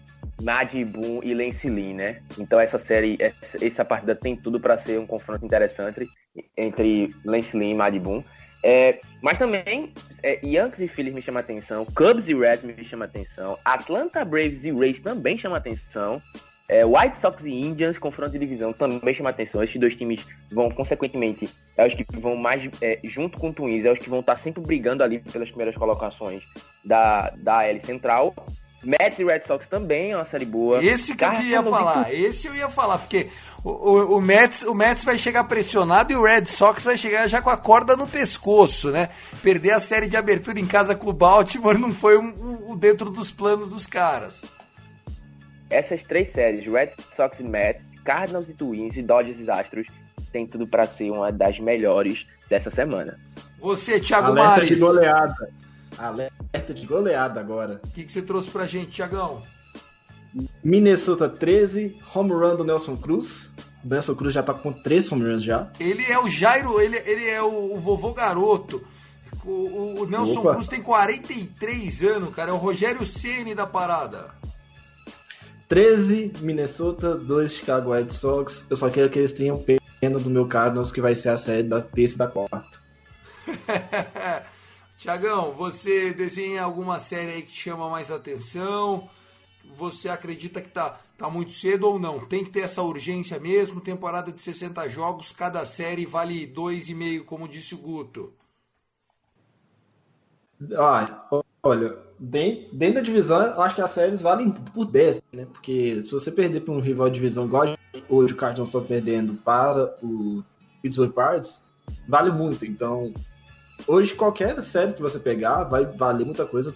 Mad Boom e Lance Lynn, né? Então essa série, essa, essa partida tem tudo para ser um confronto interessante entre Lance Lynn e Mad Boom. É, mas também, é, Yankees e Phillies me chama atenção, Cubs e Reds me chama atenção, Atlanta Braves e Rays também chama atenção. É, White Sox e Indians, confronto de divisão, também chama atenção. Esses dois times vão, consequentemente, é os que vão mais, é, junto com o Twins, é os que vão estar sempre brigando ali pelas primeiras colocações da, da L Central. Mets e Red Sox também é uma série boa. Esse que eu ia falar, esse eu ia falar, porque o, o, o, Mets, o Mets vai chegar pressionado e o Red Sox vai chegar já com a corda no pescoço, né? Perder a série de abertura em casa com o Baltimore não foi um, um, dentro dos planos dos caras. Essas três séries, Red Sox e Mets, Cardinals e Twins e Dodgers e Astros, tem tudo para ser uma das melhores dessa semana. Você, Thiago Alerta Mares. de goleada. Alerta de goleada agora. O que, que você trouxe pra gente, Thiagão? Minnesota 13, home run do Nelson Cruz. O Nelson Cruz já tá com três home runs já. Ele é o Jairo, ele, ele é o, o vovô garoto. O, o- Nelson Opa. Cruz tem 43 anos, cara. É o Rogério Ceni da parada. 13, Minnesota, 2, Chicago White Sox. Eu só quero que eles tenham pena do meu Cardinals, que vai ser a série da terça e da quarta. Tiagão, você desenha alguma série aí que chama mais atenção? Você acredita que tá, tá muito cedo ou não? Tem que ter essa urgência mesmo? Temporada de 60 jogos, cada série vale 2,5, como disse o Guto. Ah, olha, dentro, dentro da divisão, eu acho que as séries valem por 10, né? Porque se você perder para um rival de divisão igual hoje o Cardinals estão perdendo para o Pittsburgh Pirates, vale muito. Então, hoje qualquer série que você pegar vai valer muita coisa.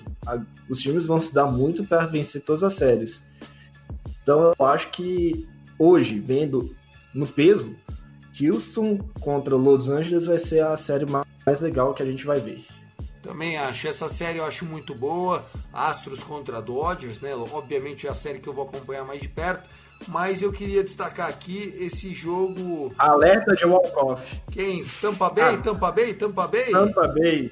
Os times vão se dar muito para vencer todas as séries. Então, eu acho que hoje, vendo no peso, Houston contra Los Angeles vai ser a série mais legal que a gente vai ver. Também acho. Essa série eu acho muito boa. Astros contra Dodgers, né? Obviamente é a série que eu vou acompanhar mais de perto. Mas eu queria destacar aqui esse jogo. Alerta de walk-off. Quem? Tampa Bay? Ah. Tampa Bay? Tampa Bay? Tampa Bay.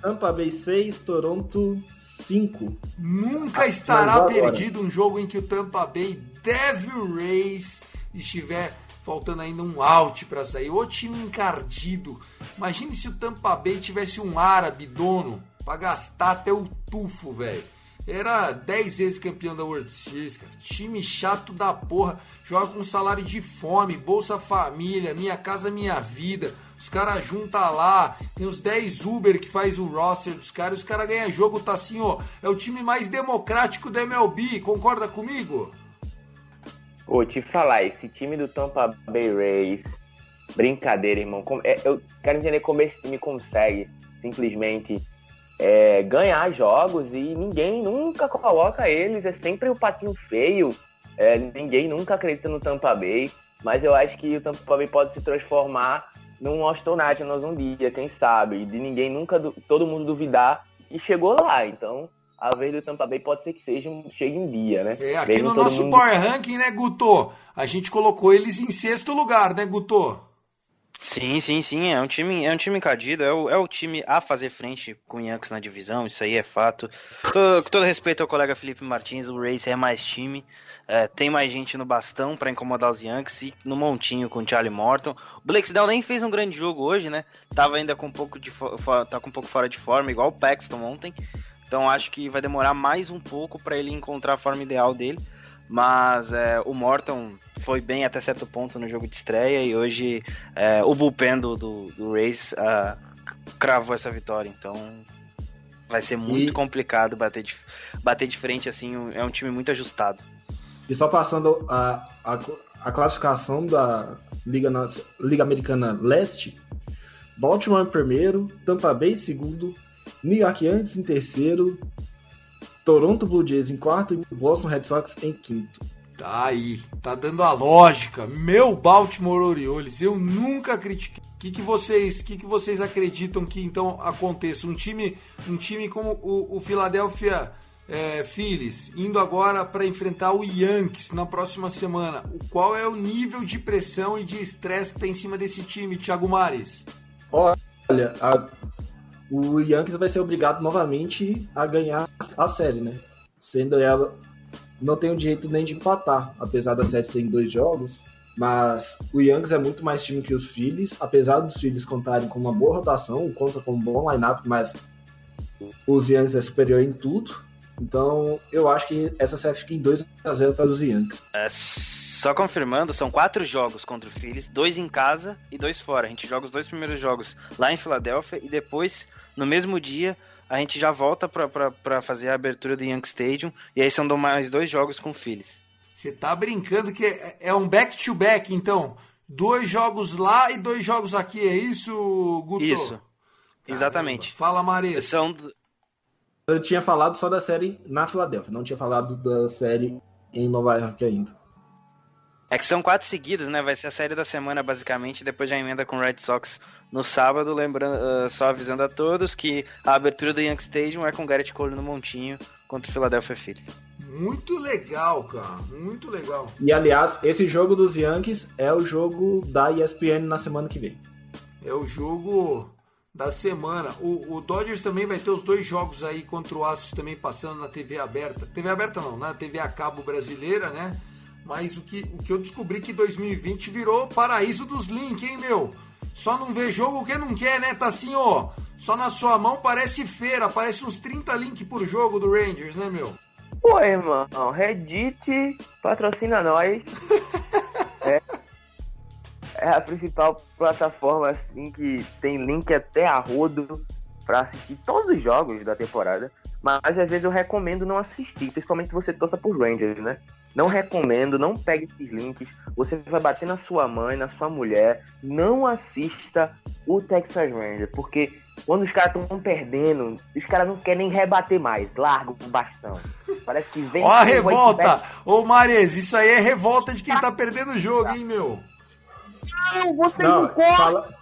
Tampa Bay 6, Toronto 5. Nunca estará agora. perdido um jogo em que o Tampa Bay Devil Rays estiver faltando ainda um out para sair. O time encardido. Imagine se o Tampa Bay tivesse um árabe dono para gastar até o tufo, velho. Era 10 vezes campeão da World Series, cara. Time chato da porra. Joga com salário de fome, Bolsa Família, Minha Casa Minha Vida. Os caras juntam lá, tem os 10 Uber que faz o roster dos caras, os caras ganham jogo, tá assim, ó. É o time mais democrático da MLB, concorda comigo? Ô, te falar, esse time do Tampa Bay Rays, brincadeira, irmão. É, eu quero entender como esse time consegue simplesmente é, ganhar jogos e ninguém nunca coloca eles. É sempre o patinho feio. É, ninguém nunca acredita no Tampa Bay. Mas eu acho que o Tampa Bay pode se transformar num Austin Nationals um dia, quem sabe. De ninguém nunca, todo mundo duvidar. E chegou lá, então a vez do Tampa Bay pode ser que seja um, chegue um dia, né? É, aqui Mesmo no nosso mundo- Power Ranking, né, Guto? A gente colocou eles em sexto lugar, né, Guto? Sim, sim, sim. É um time, é um time encardido. É o, é o time a fazer frente com o Yankees na divisão. Isso aí é fato. Todo, com todo respeito ao colega Felipe Martins, o Race é mais time. é, tem mais gente no bastão pra incomodar os Yankees e no montinho com o Charlie Morton. O Blake Snell nem fez um grande jogo hoje, né? Tava ainda com um pouco de tá com um pouco fora de forma, igual o Paxton ontem. Então acho que vai demorar mais um pouco pra ele encontrar a forma ideal dele. Mas é, o Morton foi bem até certo ponto no jogo de estreia e hoje é, o bullpen do, do, do Rays ah, cravou essa vitória. Então vai ser muito E- complicado bater de, bater de frente assim. É um time muito ajustado. E só passando a, a, a classificação da Liga, Liga Americana Leste, Baltimore em primeiro, Tampa Bay em segundo, New York Yankees em terceiro, Toronto Blue Jays em quarto e Boston Red Sox em quinto. Tá aí, tá dando a lógica. Meu Baltimore Orioles, eu nunca critiquei. O que, que vocês, que, que vocês acreditam que então aconteça? Um time, um time como o, o Philadelphia é, Phillies indo agora para enfrentar o Yankees na próxima semana. O qual é o nível de pressão e de estresse que tá em cima desse time, Thiago Mares? Olha, a- o Yankees vai ser obrigado novamente a ganhar a série, né? Sendo ela. Não tem o direito nem de empatar, apesar da série ser em dois jogos. Mas o Yankees é muito mais time que os Phillies, apesar dos Phillies contarem com uma boa rotação, conta com um bom lineup, mas os Yankees é superior em tudo. Então eu acho que essa série fica em 2 a 0 para os Yankees. É, só confirmando, são quatro jogos contra o Phillies, dois em casa e dois fora. A gente joga os dois primeiros jogos lá em Filadélfia e depois, no mesmo dia, a gente já volta pra fazer a abertura do Yankee Stadium e aí são mais dois jogos com o Phillies. Você tá brincando que é, é um back-to-back, então. Dois jogos lá e dois jogos aqui, é isso, Guto? Isso, exatamente. Fala, Mares. São, Eu tinha falado só da série na Filadélfia, não tinha falado da série em Nova York ainda. É que são quatro seguidas, né? Vai ser a série da semana, basicamente, depois já emenda com o Red Sox no sábado. Lembrando, uh, só avisando a todos que a abertura do Yankee Stadium é com Garrett Cole no montinho contra o Philadelphia Phillies. Muito legal, cara. Muito legal. E aliás, esse jogo dos Yankees é o jogo da ESPN na semana que vem. É o jogo da semana. O, o, Dodgers também vai ter os dois jogos aí contra o Astros também passando na TV aberta. TV aberta não, na TV a cabo brasileira, né? Mas o que, o que eu descobri que 2020 virou paraíso dos links, hein, meu? Só não vê jogo quem não quer, né? Tá assim, ó. Só na sua mão parece feira, parece uns 30 links por jogo do Rangers, né, meu? Pô, irmão, Reddit patrocina nós. é, é a principal plataforma, assim, que tem link até a rodo pra assistir todos os jogos da temporada. Mas às vezes eu recomendo não assistir, principalmente se você torça por Rangers, né? Não recomendo, não pegue esses links. Você vai bater na sua mãe, na sua mulher. Não assista o Texas Ranger, porque quando os caras estão perdendo, os caras não querem nem rebater mais. Larga o bastão. Parece que vem. Ó a revolta! Ô Mares, isso aí é revolta de quem tá perdendo o jogo, hein, meu? Não, você não, não fala...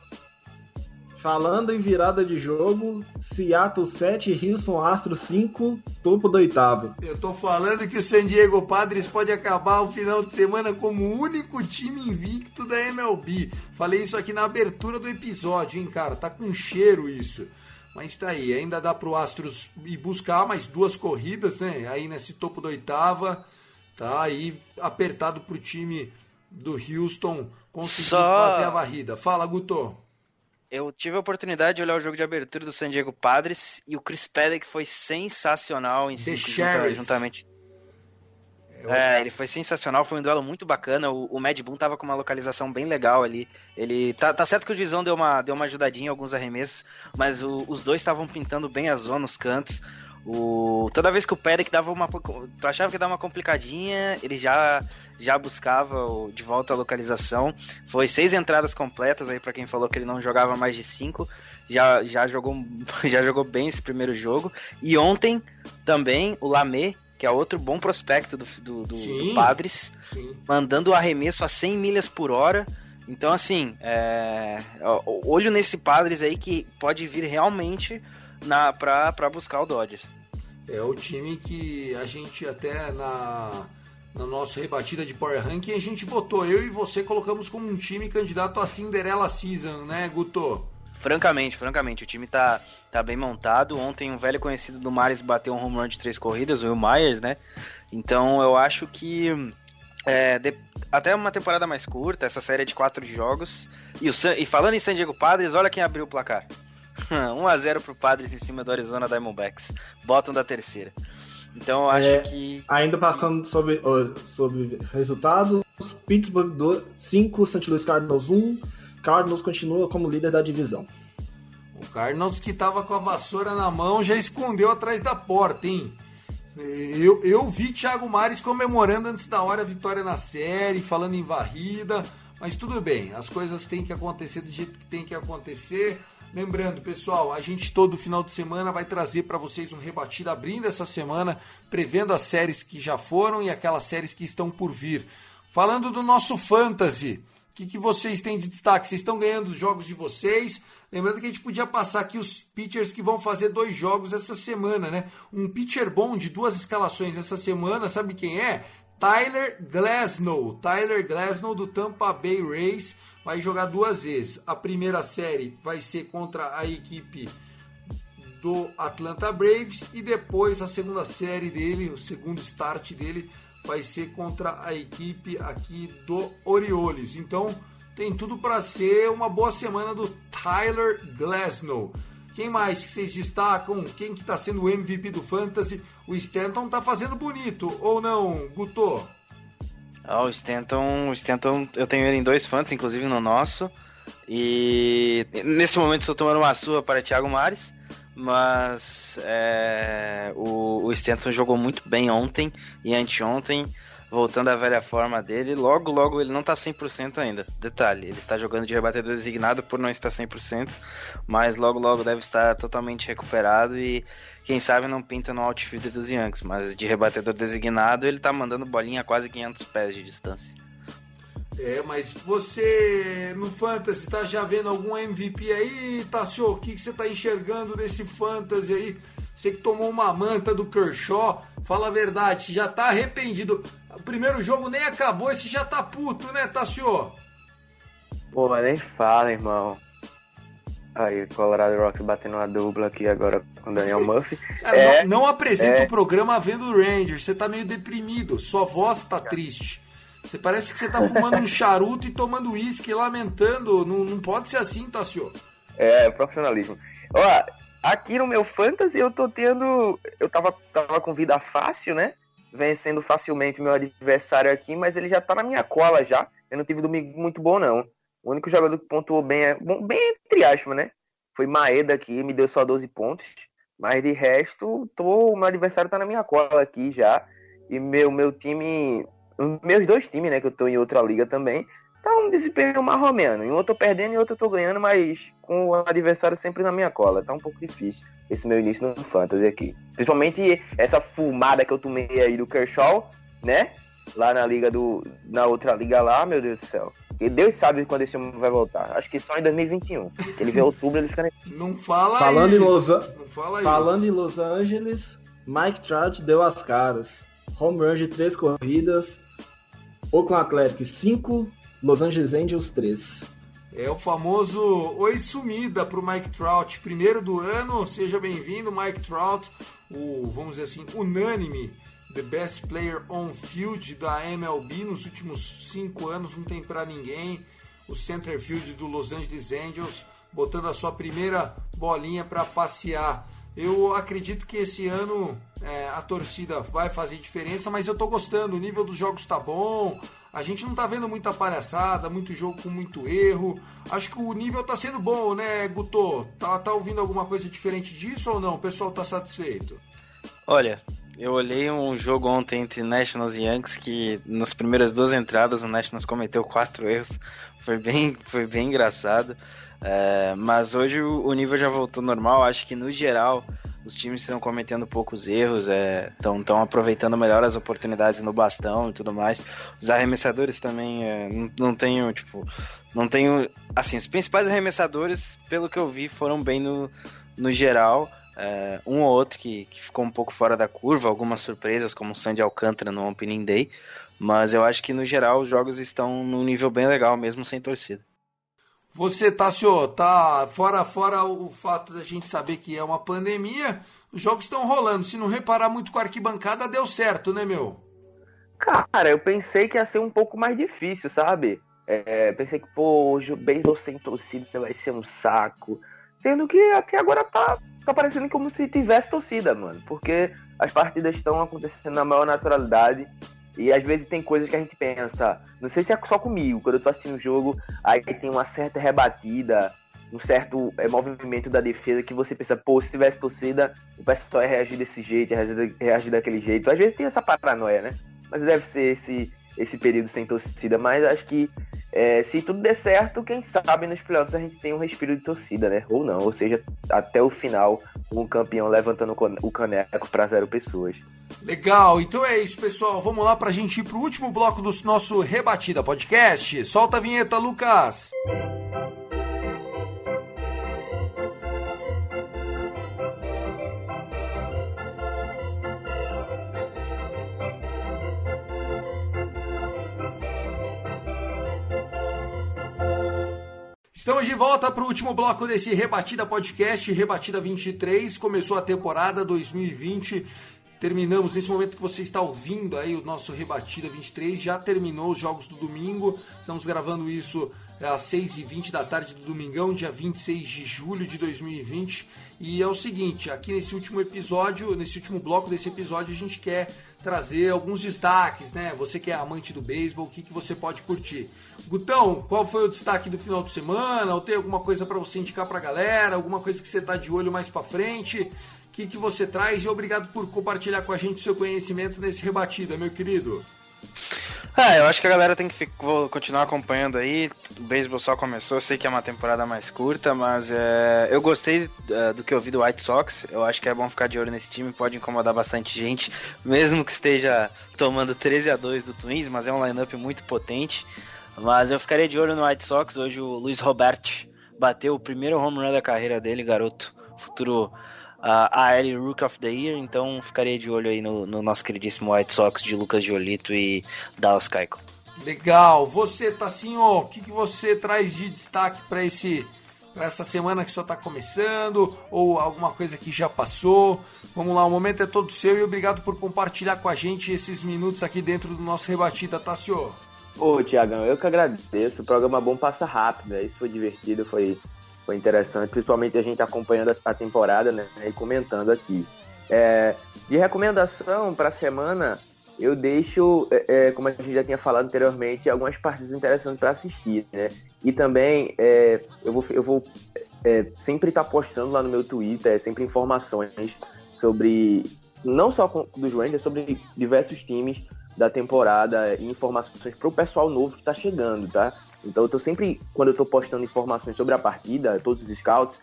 Falando em virada de jogo, Seattle 7, Houston Astro 5, topo do oitavo. Eu tô falando que o San Diego Padres pode acabar o final de semana como o único time invicto da MLB. Falei isso aqui na abertura do episódio, hein, cara? Tá com cheiro isso. Mas tá aí, ainda dá pro Astros ir buscar mais duas corridas, né? Aí nesse topo da oitava, tá aí apertado pro time do Houston conseguir Só... fazer a varrida. Fala, Guto eu tive a oportunidade de olhar o jogo de abertura do San Diego Padres e o Chris Paddock foi sensacional em si, juntamente. Eu... É, ele foi sensacional, foi um duelo muito bacana. O, o Mad Boom tava com uma localização bem legal ali. Ele tá, tá certo que o Juizão deu uma, deu uma ajudadinha em alguns arremessos, mas o, os dois estavam pintando bem a zona, os cantos. O, toda vez que o Perek dava uma. Tu achava que dava uma complicadinha, ele já, já buscava o, de volta a localização. Foi seis entradas completas aí para quem falou que ele não jogava mais de cinco. Já, já, jogou, já jogou bem esse primeiro jogo. E ontem também o Lamé, que é outro bom prospecto do, do, do, sim, do Padres, sim. mandando o arremesso a 100 milhas por hora. Então, assim, é, olho nesse Padres aí que pode vir realmente na para buscar o Dodgers. É o time que a gente até na na nossa rebatida de Power Ranking a gente votou, eu e você colocamos como um time candidato a Cinderella Season, né, Guto? Francamente, francamente, o time tá, tá bem montado. Ontem um velho conhecido do Mares bateu um home run de três corridas, o Will Myers, né? Então eu acho que é, de, até uma temporada mais curta, essa série é de quatro jogos. E, o, e falando em San Diego Padres, olha quem abriu o placar. 1x0 pro Padres em cima do Arizona Diamondbacks. Bottom da terceira. Então eu acho é, que. Ainda passando sobre, sobre resultados: Pittsburgh 5, St. Louis Cardinals 1. Cardinals continua como líder da divisão. O Cardinals que tava com a vassoura na mão já escondeu atrás da porta, hein? Eu, eu vi Thiago Mares comemorando antes da hora a vitória na série, falando em varrida, mas tudo bem, as coisas têm que acontecer do jeito que tem que acontecer. Lembrando, pessoal, a gente todo final de semana vai trazer para vocês um rebatido abrindo essa semana, prevendo as séries que já foram e aquelas séries que estão por vir. Falando do nosso fantasy, o que, que vocês têm de destaque? Vocês estão ganhando os jogos de vocês? Lembrando que a gente podia passar aqui os pitchers que vão fazer dois jogos essa semana, né? Um pitcher bom de duas escalações essa semana, sabe quem é? Tyler Glasnow. Tyler Glasnow do Tampa Bay Rays vai jogar duas vezes. A primeira série vai ser contra a equipe do Atlanta Braves e depois a segunda série dele, o segundo start dele vai ser contra a equipe aqui do Orioles. Então tem tudo para ser uma boa semana do Tyler Glasnow. Quem mais que vocês destacam? Quem que está sendo o MVP do Fantasy? O Stanton tá fazendo bonito ou não, Guto? Ah, o Stanton, o Stanton, eu tenho ele em dois fãs, inclusive no nosso. E nesse momento estou tomando uma sua para Thiago Mares, mas é, o, o Stanton jogou muito bem ontem e anteontem. Voltando à velha forma dele. Logo, logo ele não tá 100% ainda. Detalhe, ele está jogando de rebatedor designado por não estar 100%, mas logo, logo deve estar totalmente recuperado e quem sabe não pinta no outfield dos Yankees, mas de rebatedor designado ele tá mandando bolinha a quase 500 pés de distância. É, mas você no Fantasy tá já vendo algum MVP aí, Tassio? O que, que você tá enxergando desse Fantasy aí? Você que tomou uma manta do Kershaw, fala a verdade, já tá arrependido. O primeiro jogo nem acabou, esse já tá puto, né, Tassio? Pô, nem fala, irmão. Aí, Colorado Rocks batendo uma dupla aqui agora com Daniel Murphy. é, não, não apresenta é... o programa vendo o Rangers, você tá meio deprimido, sua voz tá triste. Você parece que você tá fumando um charuto e tomando uísque, lamentando. Não, não pode ser assim, Tassio. É, profissionalismo. Ó, Aqui no meu fantasy eu tô tendo. Eu tava, tava com vida fácil, né? Vencendo facilmente meu adversário aqui, mas ele já tá na minha cola já. Eu não tive domingo muito bom, não. O único jogador que pontuou bem, é, bom, bem entre aspas, né? Foi Maeda aqui, me deu só 12 pontos. Mas de resto, tô, meu adversário tá na minha cola aqui já. E meu, meu time. Meus dois times, né? Que eu tô em outra liga também Tá um desempenho marromeno. Em outro eu tô perdendo, em outro eu tô ganhando, mas com o adversário sempre na minha cola. Tá um pouco difícil esse meu início no Fantasy aqui. Principalmente essa fumada que eu tomei aí do Kershaw, né? Lá na liga do. Na outra liga lá, meu Deus do céu. E Deus sabe quando esse homem vai voltar. Acho que só em 2021. Ele vê outubro, ele fica. Não fala falando isso. Em Los... Não fala falando isso. em Los Angeles, Mike Trout deu as caras. Home run de três corridas. Oakland Athletics 5, Los Angeles Angels 3. É o famoso oi sumida para o Mike Trout, primeiro do ano. Seja bem-vindo, Mike Trout, o vamos dizer assim unânime the best player on field da MLB nos últimos cinco anos, não tem para ninguém. O center field do Los Angeles Angels botando a sua primeira bolinha para passear. Eu acredito que esse ano é, a torcida vai fazer diferença, mas eu tô gostando. O nível dos jogos tá bom. A gente não tá vendo muita palhaçada, muito jogo com muito erro. Acho que o nível tá sendo bom, né, Guto? Tá, tá ouvindo alguma coisa diferente disso ou não? O pessoal tá satisfeito? Olha, eu olhei um jogo ontem entre Nationals e Yankees que nas primeiras duas entradas o Nationals cometeu quatro erros. Foi bem, foi bem engraçado. É, mas hoje o, nível já voltou normal. Acho que no geral os times estão cometendo poucos erros, estão é, aproveitando melhor as oportunidades no bastão e tudo mais. Os arremessadores também é, não, não tenho, tipo, não tenho. Assim, os principais arremessadores, pelo que eu vi, foram bem no, no geral. É, um ou outro que, que ficou um pouco fora da curva, algumas surpresas, como o Sandy Alcântara no Opening Day. Mas eu acho que no geral os jogos estão num nível bem legal, mesmo sem torcida. Você, Tassio, tá fora, fora o fato da gente saber que é uma pandemia, os jogos estão rolando. Se não reparar muito com a arquibancada, deu certo, né, meu? Cara, eu pensei que ia ser um pouco mais difícil, sabe? É, pensei que, pô, o beisebol sem torcida vai ser um saco. Sendo que até agora tá, tá parecendo como se tivesse torcida, mano. Porque as partidas estão acontecendo na maior naturalidade. E às vezes tem coisas que a gente pensa, não sei se é só comigo, quando eu tô assistindo o jogo, aí tem uma certa rebatida, um certo é, movimento da defesa que você pensa, pô, se tivesse torcida, o pessoal ia reagir desse jeito, ia reagir daquele jeito. Às vezes tem essa paranoia, né? Mas deve ser esse, esse período sem torcida. Mas acho que é, se tudo der certo, quem sabe nos playoffs a gente tem um respiro de torcida, né? Ou não, ou seja, até o final, um campeão levantando o caneco para zero pessoas. Legal, então é isso, pessoal. Vamos lá para a gente ir para o último bloco do nosso Rebatida Podcast. Solta a vinheta, Lucas. Estamos de volta para o último bloco desse Rebatida Podcast, Rebatida 23. Começou a temporada 2020 Terminamos nesse momento que você está ouvindo aí o nosso Rebatida 23, já terminou os jogos do domingo. Estamos gravando isso às 6h20 da tarde do domingão, dia 26 de julho de 2020. E é o seguinte, aqui nesse último episódio, nesse último bloco desse episódio, a gente quer trazer alguns destaques, né? Você que é amante do beisebol, o que, que você pode curtir? Gutão, qual foi o destaque do final de semana? Ou tem alguma coisa para você indicar para a galera? Alguma coisa que você tá de olho mais para frente? O que, que você traz e obrigado por compartilhar com a gente seu conhecimento nesse rebatida, meu querido. Ah, eu acho que a galera tem que continuar acompanhando aí. O beisebol só começou, eu sei que é uma temporada mais curta, mas é, eu gostei é, do que eu vi do White Sox. Eu acho que é bom ficar de olho nesse time, pode incomodar bastante gente, mesmo que esteja tomando 13 a 2 do Twins, mas é um lineup muito potente. Mas eu ficaria de olho no White Sox. Hoje o Luiz Robert bateu o primeiro home run da carreira dele, garoto. Futuro a AL Rook of the Year, então ficaria de olho aí no, no nosso queridíssimo White Sox de Lucas Giolito e Dallas Keuchel. Legal. Você, Tassinho, o que, que você traz de destaque para esse para essa semana que só está começando ou alguma coisa que já passou? Vamos lá, o momento é todo seu e obrigado por compartilhar com a gente esses minutos aqui dentro do nosso rebatida, Tassio. Ô, Tiagão, eu que agradeço. O programa bom passa rápido, né? Isso foi divertido, foi, foi interessante, principalmente a gente acompanhando a, temporada, né? E comentando aqui. É, de recomendação para a semana, eu deixo, é, é, como a gente já tinha falado anteriormente, algumas partidas interessantes para assistir, né? E também é, eu vou, eu vou é, sempre estar postando lá no meu Twitter, sempre informações sobre, não só com, dos Rangers, sobre diversos times da temporada e informações para o pessoal novo que está chegando, tá? Então eu tô sempre, quando eu tô postando informações sobre a partida, todos os scouts,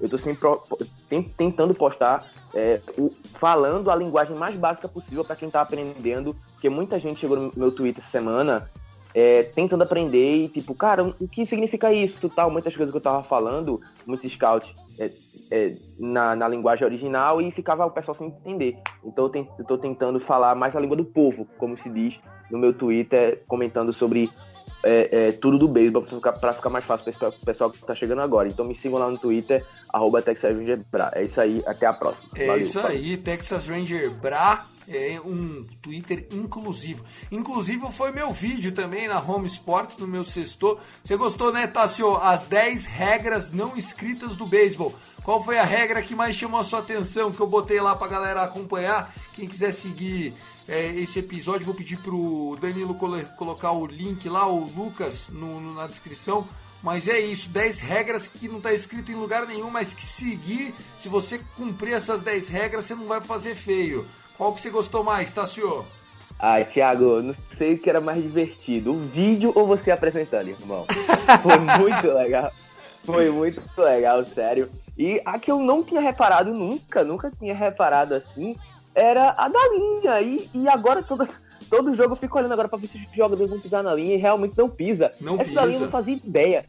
eu tô sempre tentando postar, é, o- falando a linguagem mais básica possível para quem tá aprendendo, porque muita gente chegou no meu Twitter essa semana é, tentando aprender e tipo, cara, o que significa isso, tal, muitas coisas que eu tava falando, muitos scouts é, é, na, na linguagem original e ficava o pessoal sem entender. Então eu, ten- eu tô tentando falar mais a língua do povo, como se diz no meu Twitter, comentando sobre é, é, tudo do beisebol pra ficar, pra ficar mais fácil para o pessoal que tá chegando agora. Então me sigam lá no Twitter, arroba Texas Ranger Bra. É isso aí, até a próxima. É Valeu. isso aí, Texas Ranger Bra é um Twitter inclusivo. Inclusive foi meu vídeo também na Home Sports, no meu sexto. Você gostou, né, Tassio? As 10 regras não escritas do beisebol. Qual foi a regra que mais chamou a sua atenção, que eu botei lá pra galera acompanhar? Quem quiser seguir é, esse episódio, vou pedir pro Danilo colo- colocar o link lá, o Lucas, no- no- na descrição. Mas é isso, 10 regras que não tá escrito em lugar nenhum, mas que seguir, se você cumprir essas 10 regras, você não vai fazer feio. Qual que você gostou mais, Tassio? Ai, Thiago, não sei o que era mais divertido, o vídeo ou você apresentando, irmão. Foi muito legal. Foi muito legal, sério. E a que eu não tinha reparado nunca, nunca tinha reparado assim, era a da linha. E, e agora todo, todo jogo eu fico olhando agora pra ver se os jogadores vão pisar na linha e realmente não pisa. Não Essa da linha eu pisa. não fazia ideia.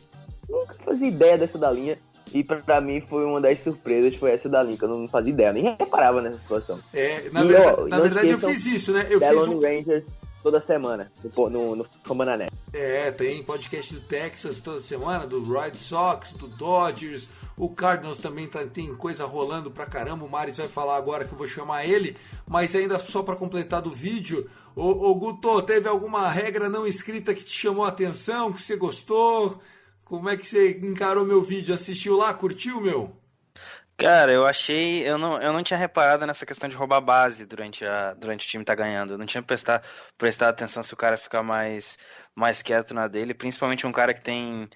Nunca fazia ideia dessa da linha. E pra, mim foi uma das surpresas, foi essa da linha, que eu não fazia ideia, nem reparava nessa situação. É, na E, verdade, ó, na verdade eu fiz isso, né? Eu fiz um, Rangers toda semana, no, no, no. É, tem podcast do Texas toda semana, do Red Sox, do Dodgers, o Cardinals também tá- tem coisa rolando pra caramba, o Maris vai falar agora que eu vou chamar ele, mas ainda só pra completar do vídeo, ô, ô Guto, teve alguma regra não escrita que te chamou a atenção, que você gostou? Como é que você encarou meu vídeo? Assistiu lá? Curtiu, meu? Cara, eu achei. Eu não, eu não tinha reparado nessa questão de roubar base durante, a, durante o time tá ganhando. Eu não tinha prestar, prestado atenção se o cara ficar mais, mais quieto na dele, principalmente um cara que tem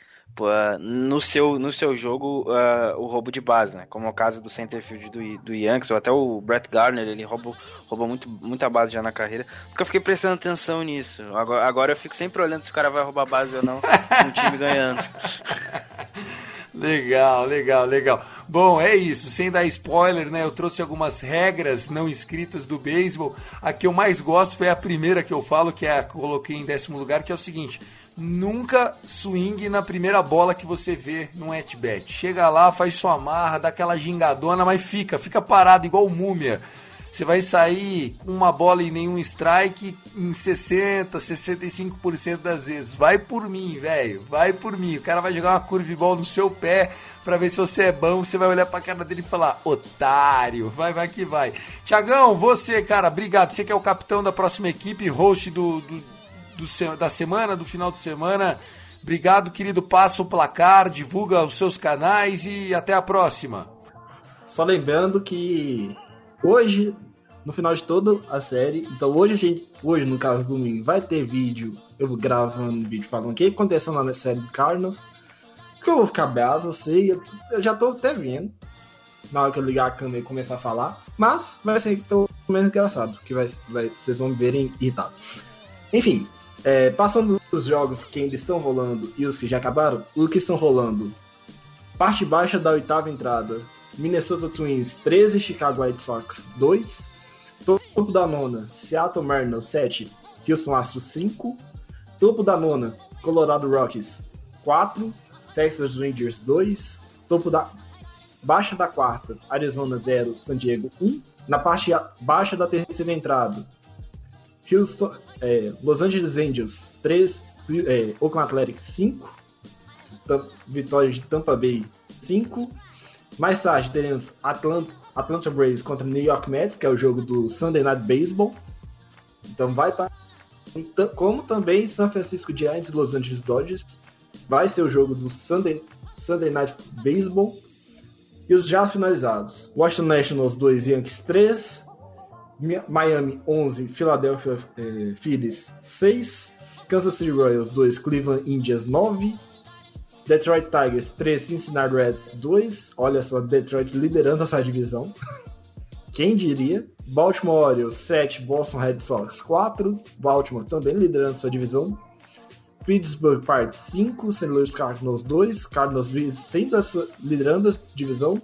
ah, no, seu, no seu jogo ah, o roubo de base, né? Como é o caso do centerfield do, do Yankees, ou até o Brett Garner, ele roubou, roubou muito, muita base já na carreira. Porque eu fiquei prestando atenção nisso. Agora, agora eu fico sempre olhando se o cara vai roubar base ou não o time ganhando. Legal, legal, legal. Bom, é isso. Sem dar spoiler, né? Eu trouxe algumas regras não escritas do beisebol. A que eu mais gosto foi a primeira que eu falo, que é a que coloquei em décimo lugar, que é o seguinte: nunca swing na primeira bola que você vê no at-bat. Chega lá, faz sua marra, dá aquela gingadona, mas fica, fica parado igual múmia. Você vai sair uma bola e nenhum strike em 60, 65% das vezes. Vai por mim, velho. Vai por mim. O cara vai jogar uma curveball no seu pé pra ver se você é bom. Você vai olhar pra cara dele e falar, otário. Vai, vai que vai. Tiagão, você, cara, obrigado. Você que é o capitão da próxima equipe, host do, do, do da semana, do final de semana. Obrigado, querido. Passa o placar, divulga os seus canais e até a próxima. Só lembrando que hoje, no final de toda a série, então hoje a gente, hoje no caso do domingo, vai ter vídeo, eu vou gravando vídeo falando o que aconteceu lá na série do Cardinals. Que eu vou ficar bravo, sei, eu, eu já tô até vendo. Na hora que eu ligar a câmera e começar a falar. Mas vai ser pelo menos engraçado, que vai, vai, vocês vão me verem irritado. Enfim, É, passando os jogos que ainda estão rolando e os que já acabaram, os que estão rolando. Parte baixa da oitava entrada. Minnesota Twins 13, Chicago White Sox 2. Topo da nona, Seattle Mariners 7, Houston Astros 5. Topo da nona, Colorado Rockies 4, Texas Rangers 2. Topo da baixa da quarta, Arizona 0, San Diego 1. Na parte baixa da terceira entrada, Houston, é, Los Angeles Angels 3, é, Oakland Athletics 5, vitória de Tampa Bay 5. Mais tarde teremos Atlanta, Atlanta Braves contra New York Mets, que é o jogo do Sunday Night Baseball. Então vai para como também San Francisco Giants e Los Angeles Dodgers. Vai ser o jogo do Sunday, Sunday Night Baseball. E os já finalizados: Washington Nationals 2, Yankees 3, Miami 11, Philadelphia eh, Phillies 6, Kansas City Royals 2, Cleveland Indians 9, Detroit Tigers 3, Cincinnati Reds 2. Olha só, Detroit liderando a sua divisão. Quem diria? Baltimore Orioles 7, Boston Red Sox 4. Baltimore também liderando sua divisão. Pittsburgh Pirates 5, St. Louis Cardinals 2, Cardinals liderando a divisão.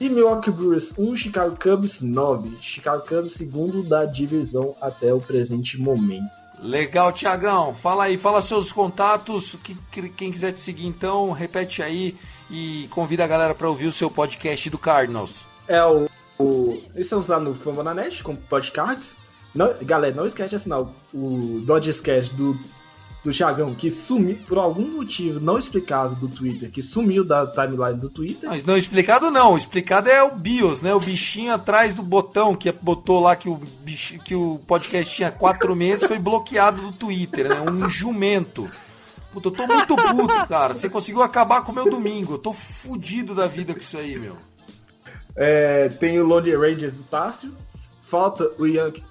E Milwaukee Brewers 1, Chicago Cubs 9. Chicago Cubs segundo da divisão até o presente momento. Legal, Tiagão. Fala aí, fala seus contatos. Quem quiser te seguir, então, repete aí e convida a galera para ouvir o seu podcast do Cardinals. É o. o estamos lá no Fambonanet com podcasts. Não, galera, não esquece de assinar o, o Dodgecast do do Thiagão, que sumiu, por algum motivo não explicado do Twitter, que sumiu da timeline do Twitter. Mas não explicado não, explicado é o BIOS, né? O bichinho atrás do botão que botou lá que o, bichinho, que o podcast tinha quatro meses foi bloqueado do Twitter, né? Um jumento. Puta, eu tô muito puto, cara. Você conseguiu acabar com o meu domingo. Eu tô fudido da vida com isso aí, meu. É, tem o Lone Rangers do Tássio. Falta o Yankee,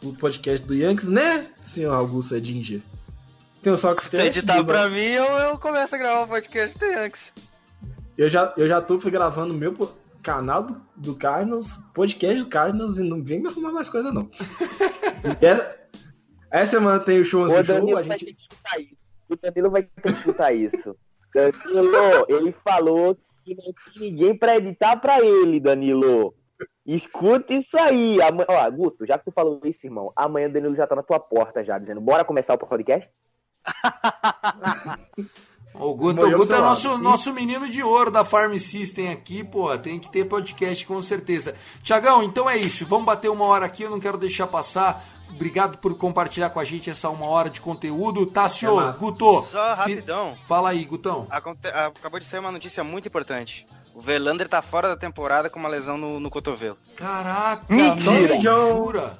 o podcast do Yankees, né, senhor Augusto Edinger? Tem o Sox Se editar pra mim, eu, eu começo a gravar o podcast. Eu já, eu já tô gravando meu canal do, do Cardinals, podcast do Cardinals, e não vem me arrumar mais coisa, não. essa, essa semana tem o show o Show, a gente... isso. O Danilo vai ter que escutar isso. Danilo, ele falou que não tem ninguém pra editar pra ele, Danilo. Escuta isso aí. Ó, Guto, já que tu falou isso, irmão, amanhã o Danilo já tá na tua porta já, dizendo, bora começar o podcast? O Guto, o Guto é nosso, nosso menino de ouro da Farm System aqui, pô. Tem que ter podcast com certeza. Tiagão, então é isso. Vamos bater uma hora aqui, eu não quero deixar passar. Obrigado por compartilhar com a gente essa uma hora de conteúdo. Tássio, é Guto. Só rapidão. Fala aí, Gutão. Acabou de sair uma notícia muito importante. O Verlander tá fora da temporada com uma lesão no, no cotovelo. Caraca, mentira. Mentira.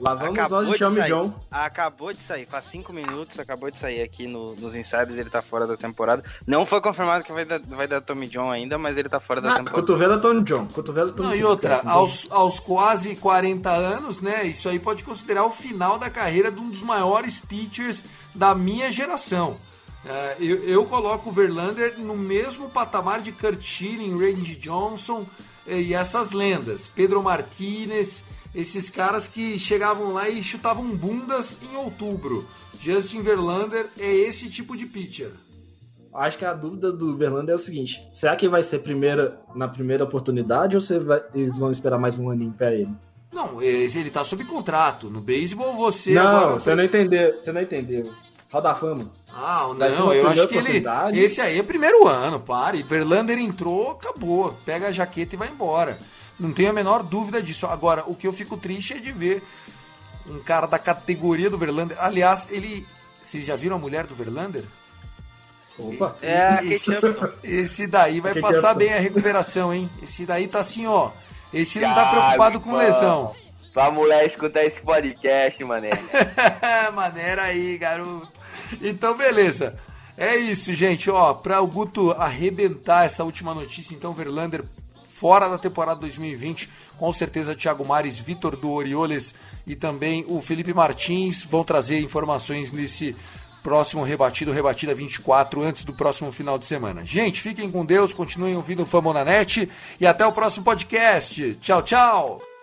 Lá vamos acabou nós de Tommy John. Acabou de sair, faz cinco minutos, acabou de sair aqui no, nos insiders, ele tá fora da temporada. Não foi confirmado que vai dar, vai dar Tommy John ainda, mas ele tá fora da ah, temporada. Cotovelo é Tommy John. Cotovelo é Tommy Não, e outra, aos, aos quase 40 anos, né? Isso aí pode considerar o final da carreira de um dos maiores pitchers da minha geração. Uh, eu, eu, coloco o Verlander no mesmo patamar de Kurt Schilling, Randy Johnson eh, e essas lendas. Pedro Martinez esses caras que chegavam lá e chutavam bundas em outubro. Justin Verlander é esse tipo de pitcher. Acho que a dúvida do Verlander é o seguinte: será que vai ser primeira na primeira oportunidade ou vai, eles vão esperar mais um aninho para ele? Não, ele tá sob contrato. No beisebol você Não, agora... você não entendeu, você não entendeu. Roda Fama. Ah, não, eu acho que ele. Esse aí é primeiro ano, pare. Verlander entrou, acabou. Pega a jaqueta e vai embora. Não tenho a menor dúvida disso. Agora, o que eu fico triste é de ver um cara da categoria do Verlander. Aliás, ele. Vocês já viram a mulher do Verlander? Opa! É, esse, esse daí vai passar bem a recuperação, hein? Esse daí tá assim, ó. Esse não tá preocupado com lesão. Pra mulher escutar esse podcast, mané. Maneira aí, garoto. Então, beleza. É isso, gente. Ó, pra o Guto arrebentar essa última notícia, então, Verlander fora da temporada 2020. Com certeza, Thiago Mares, Vitor do Orioles e também o Felipe Martins vão trazer informações nesse próximo rebatido, rebatida 24, antes do próximo final de semana. Gente, fiquem com Deus, continuem ouvindo o Famonanet e até o próximo podcast. Tchau, tchau!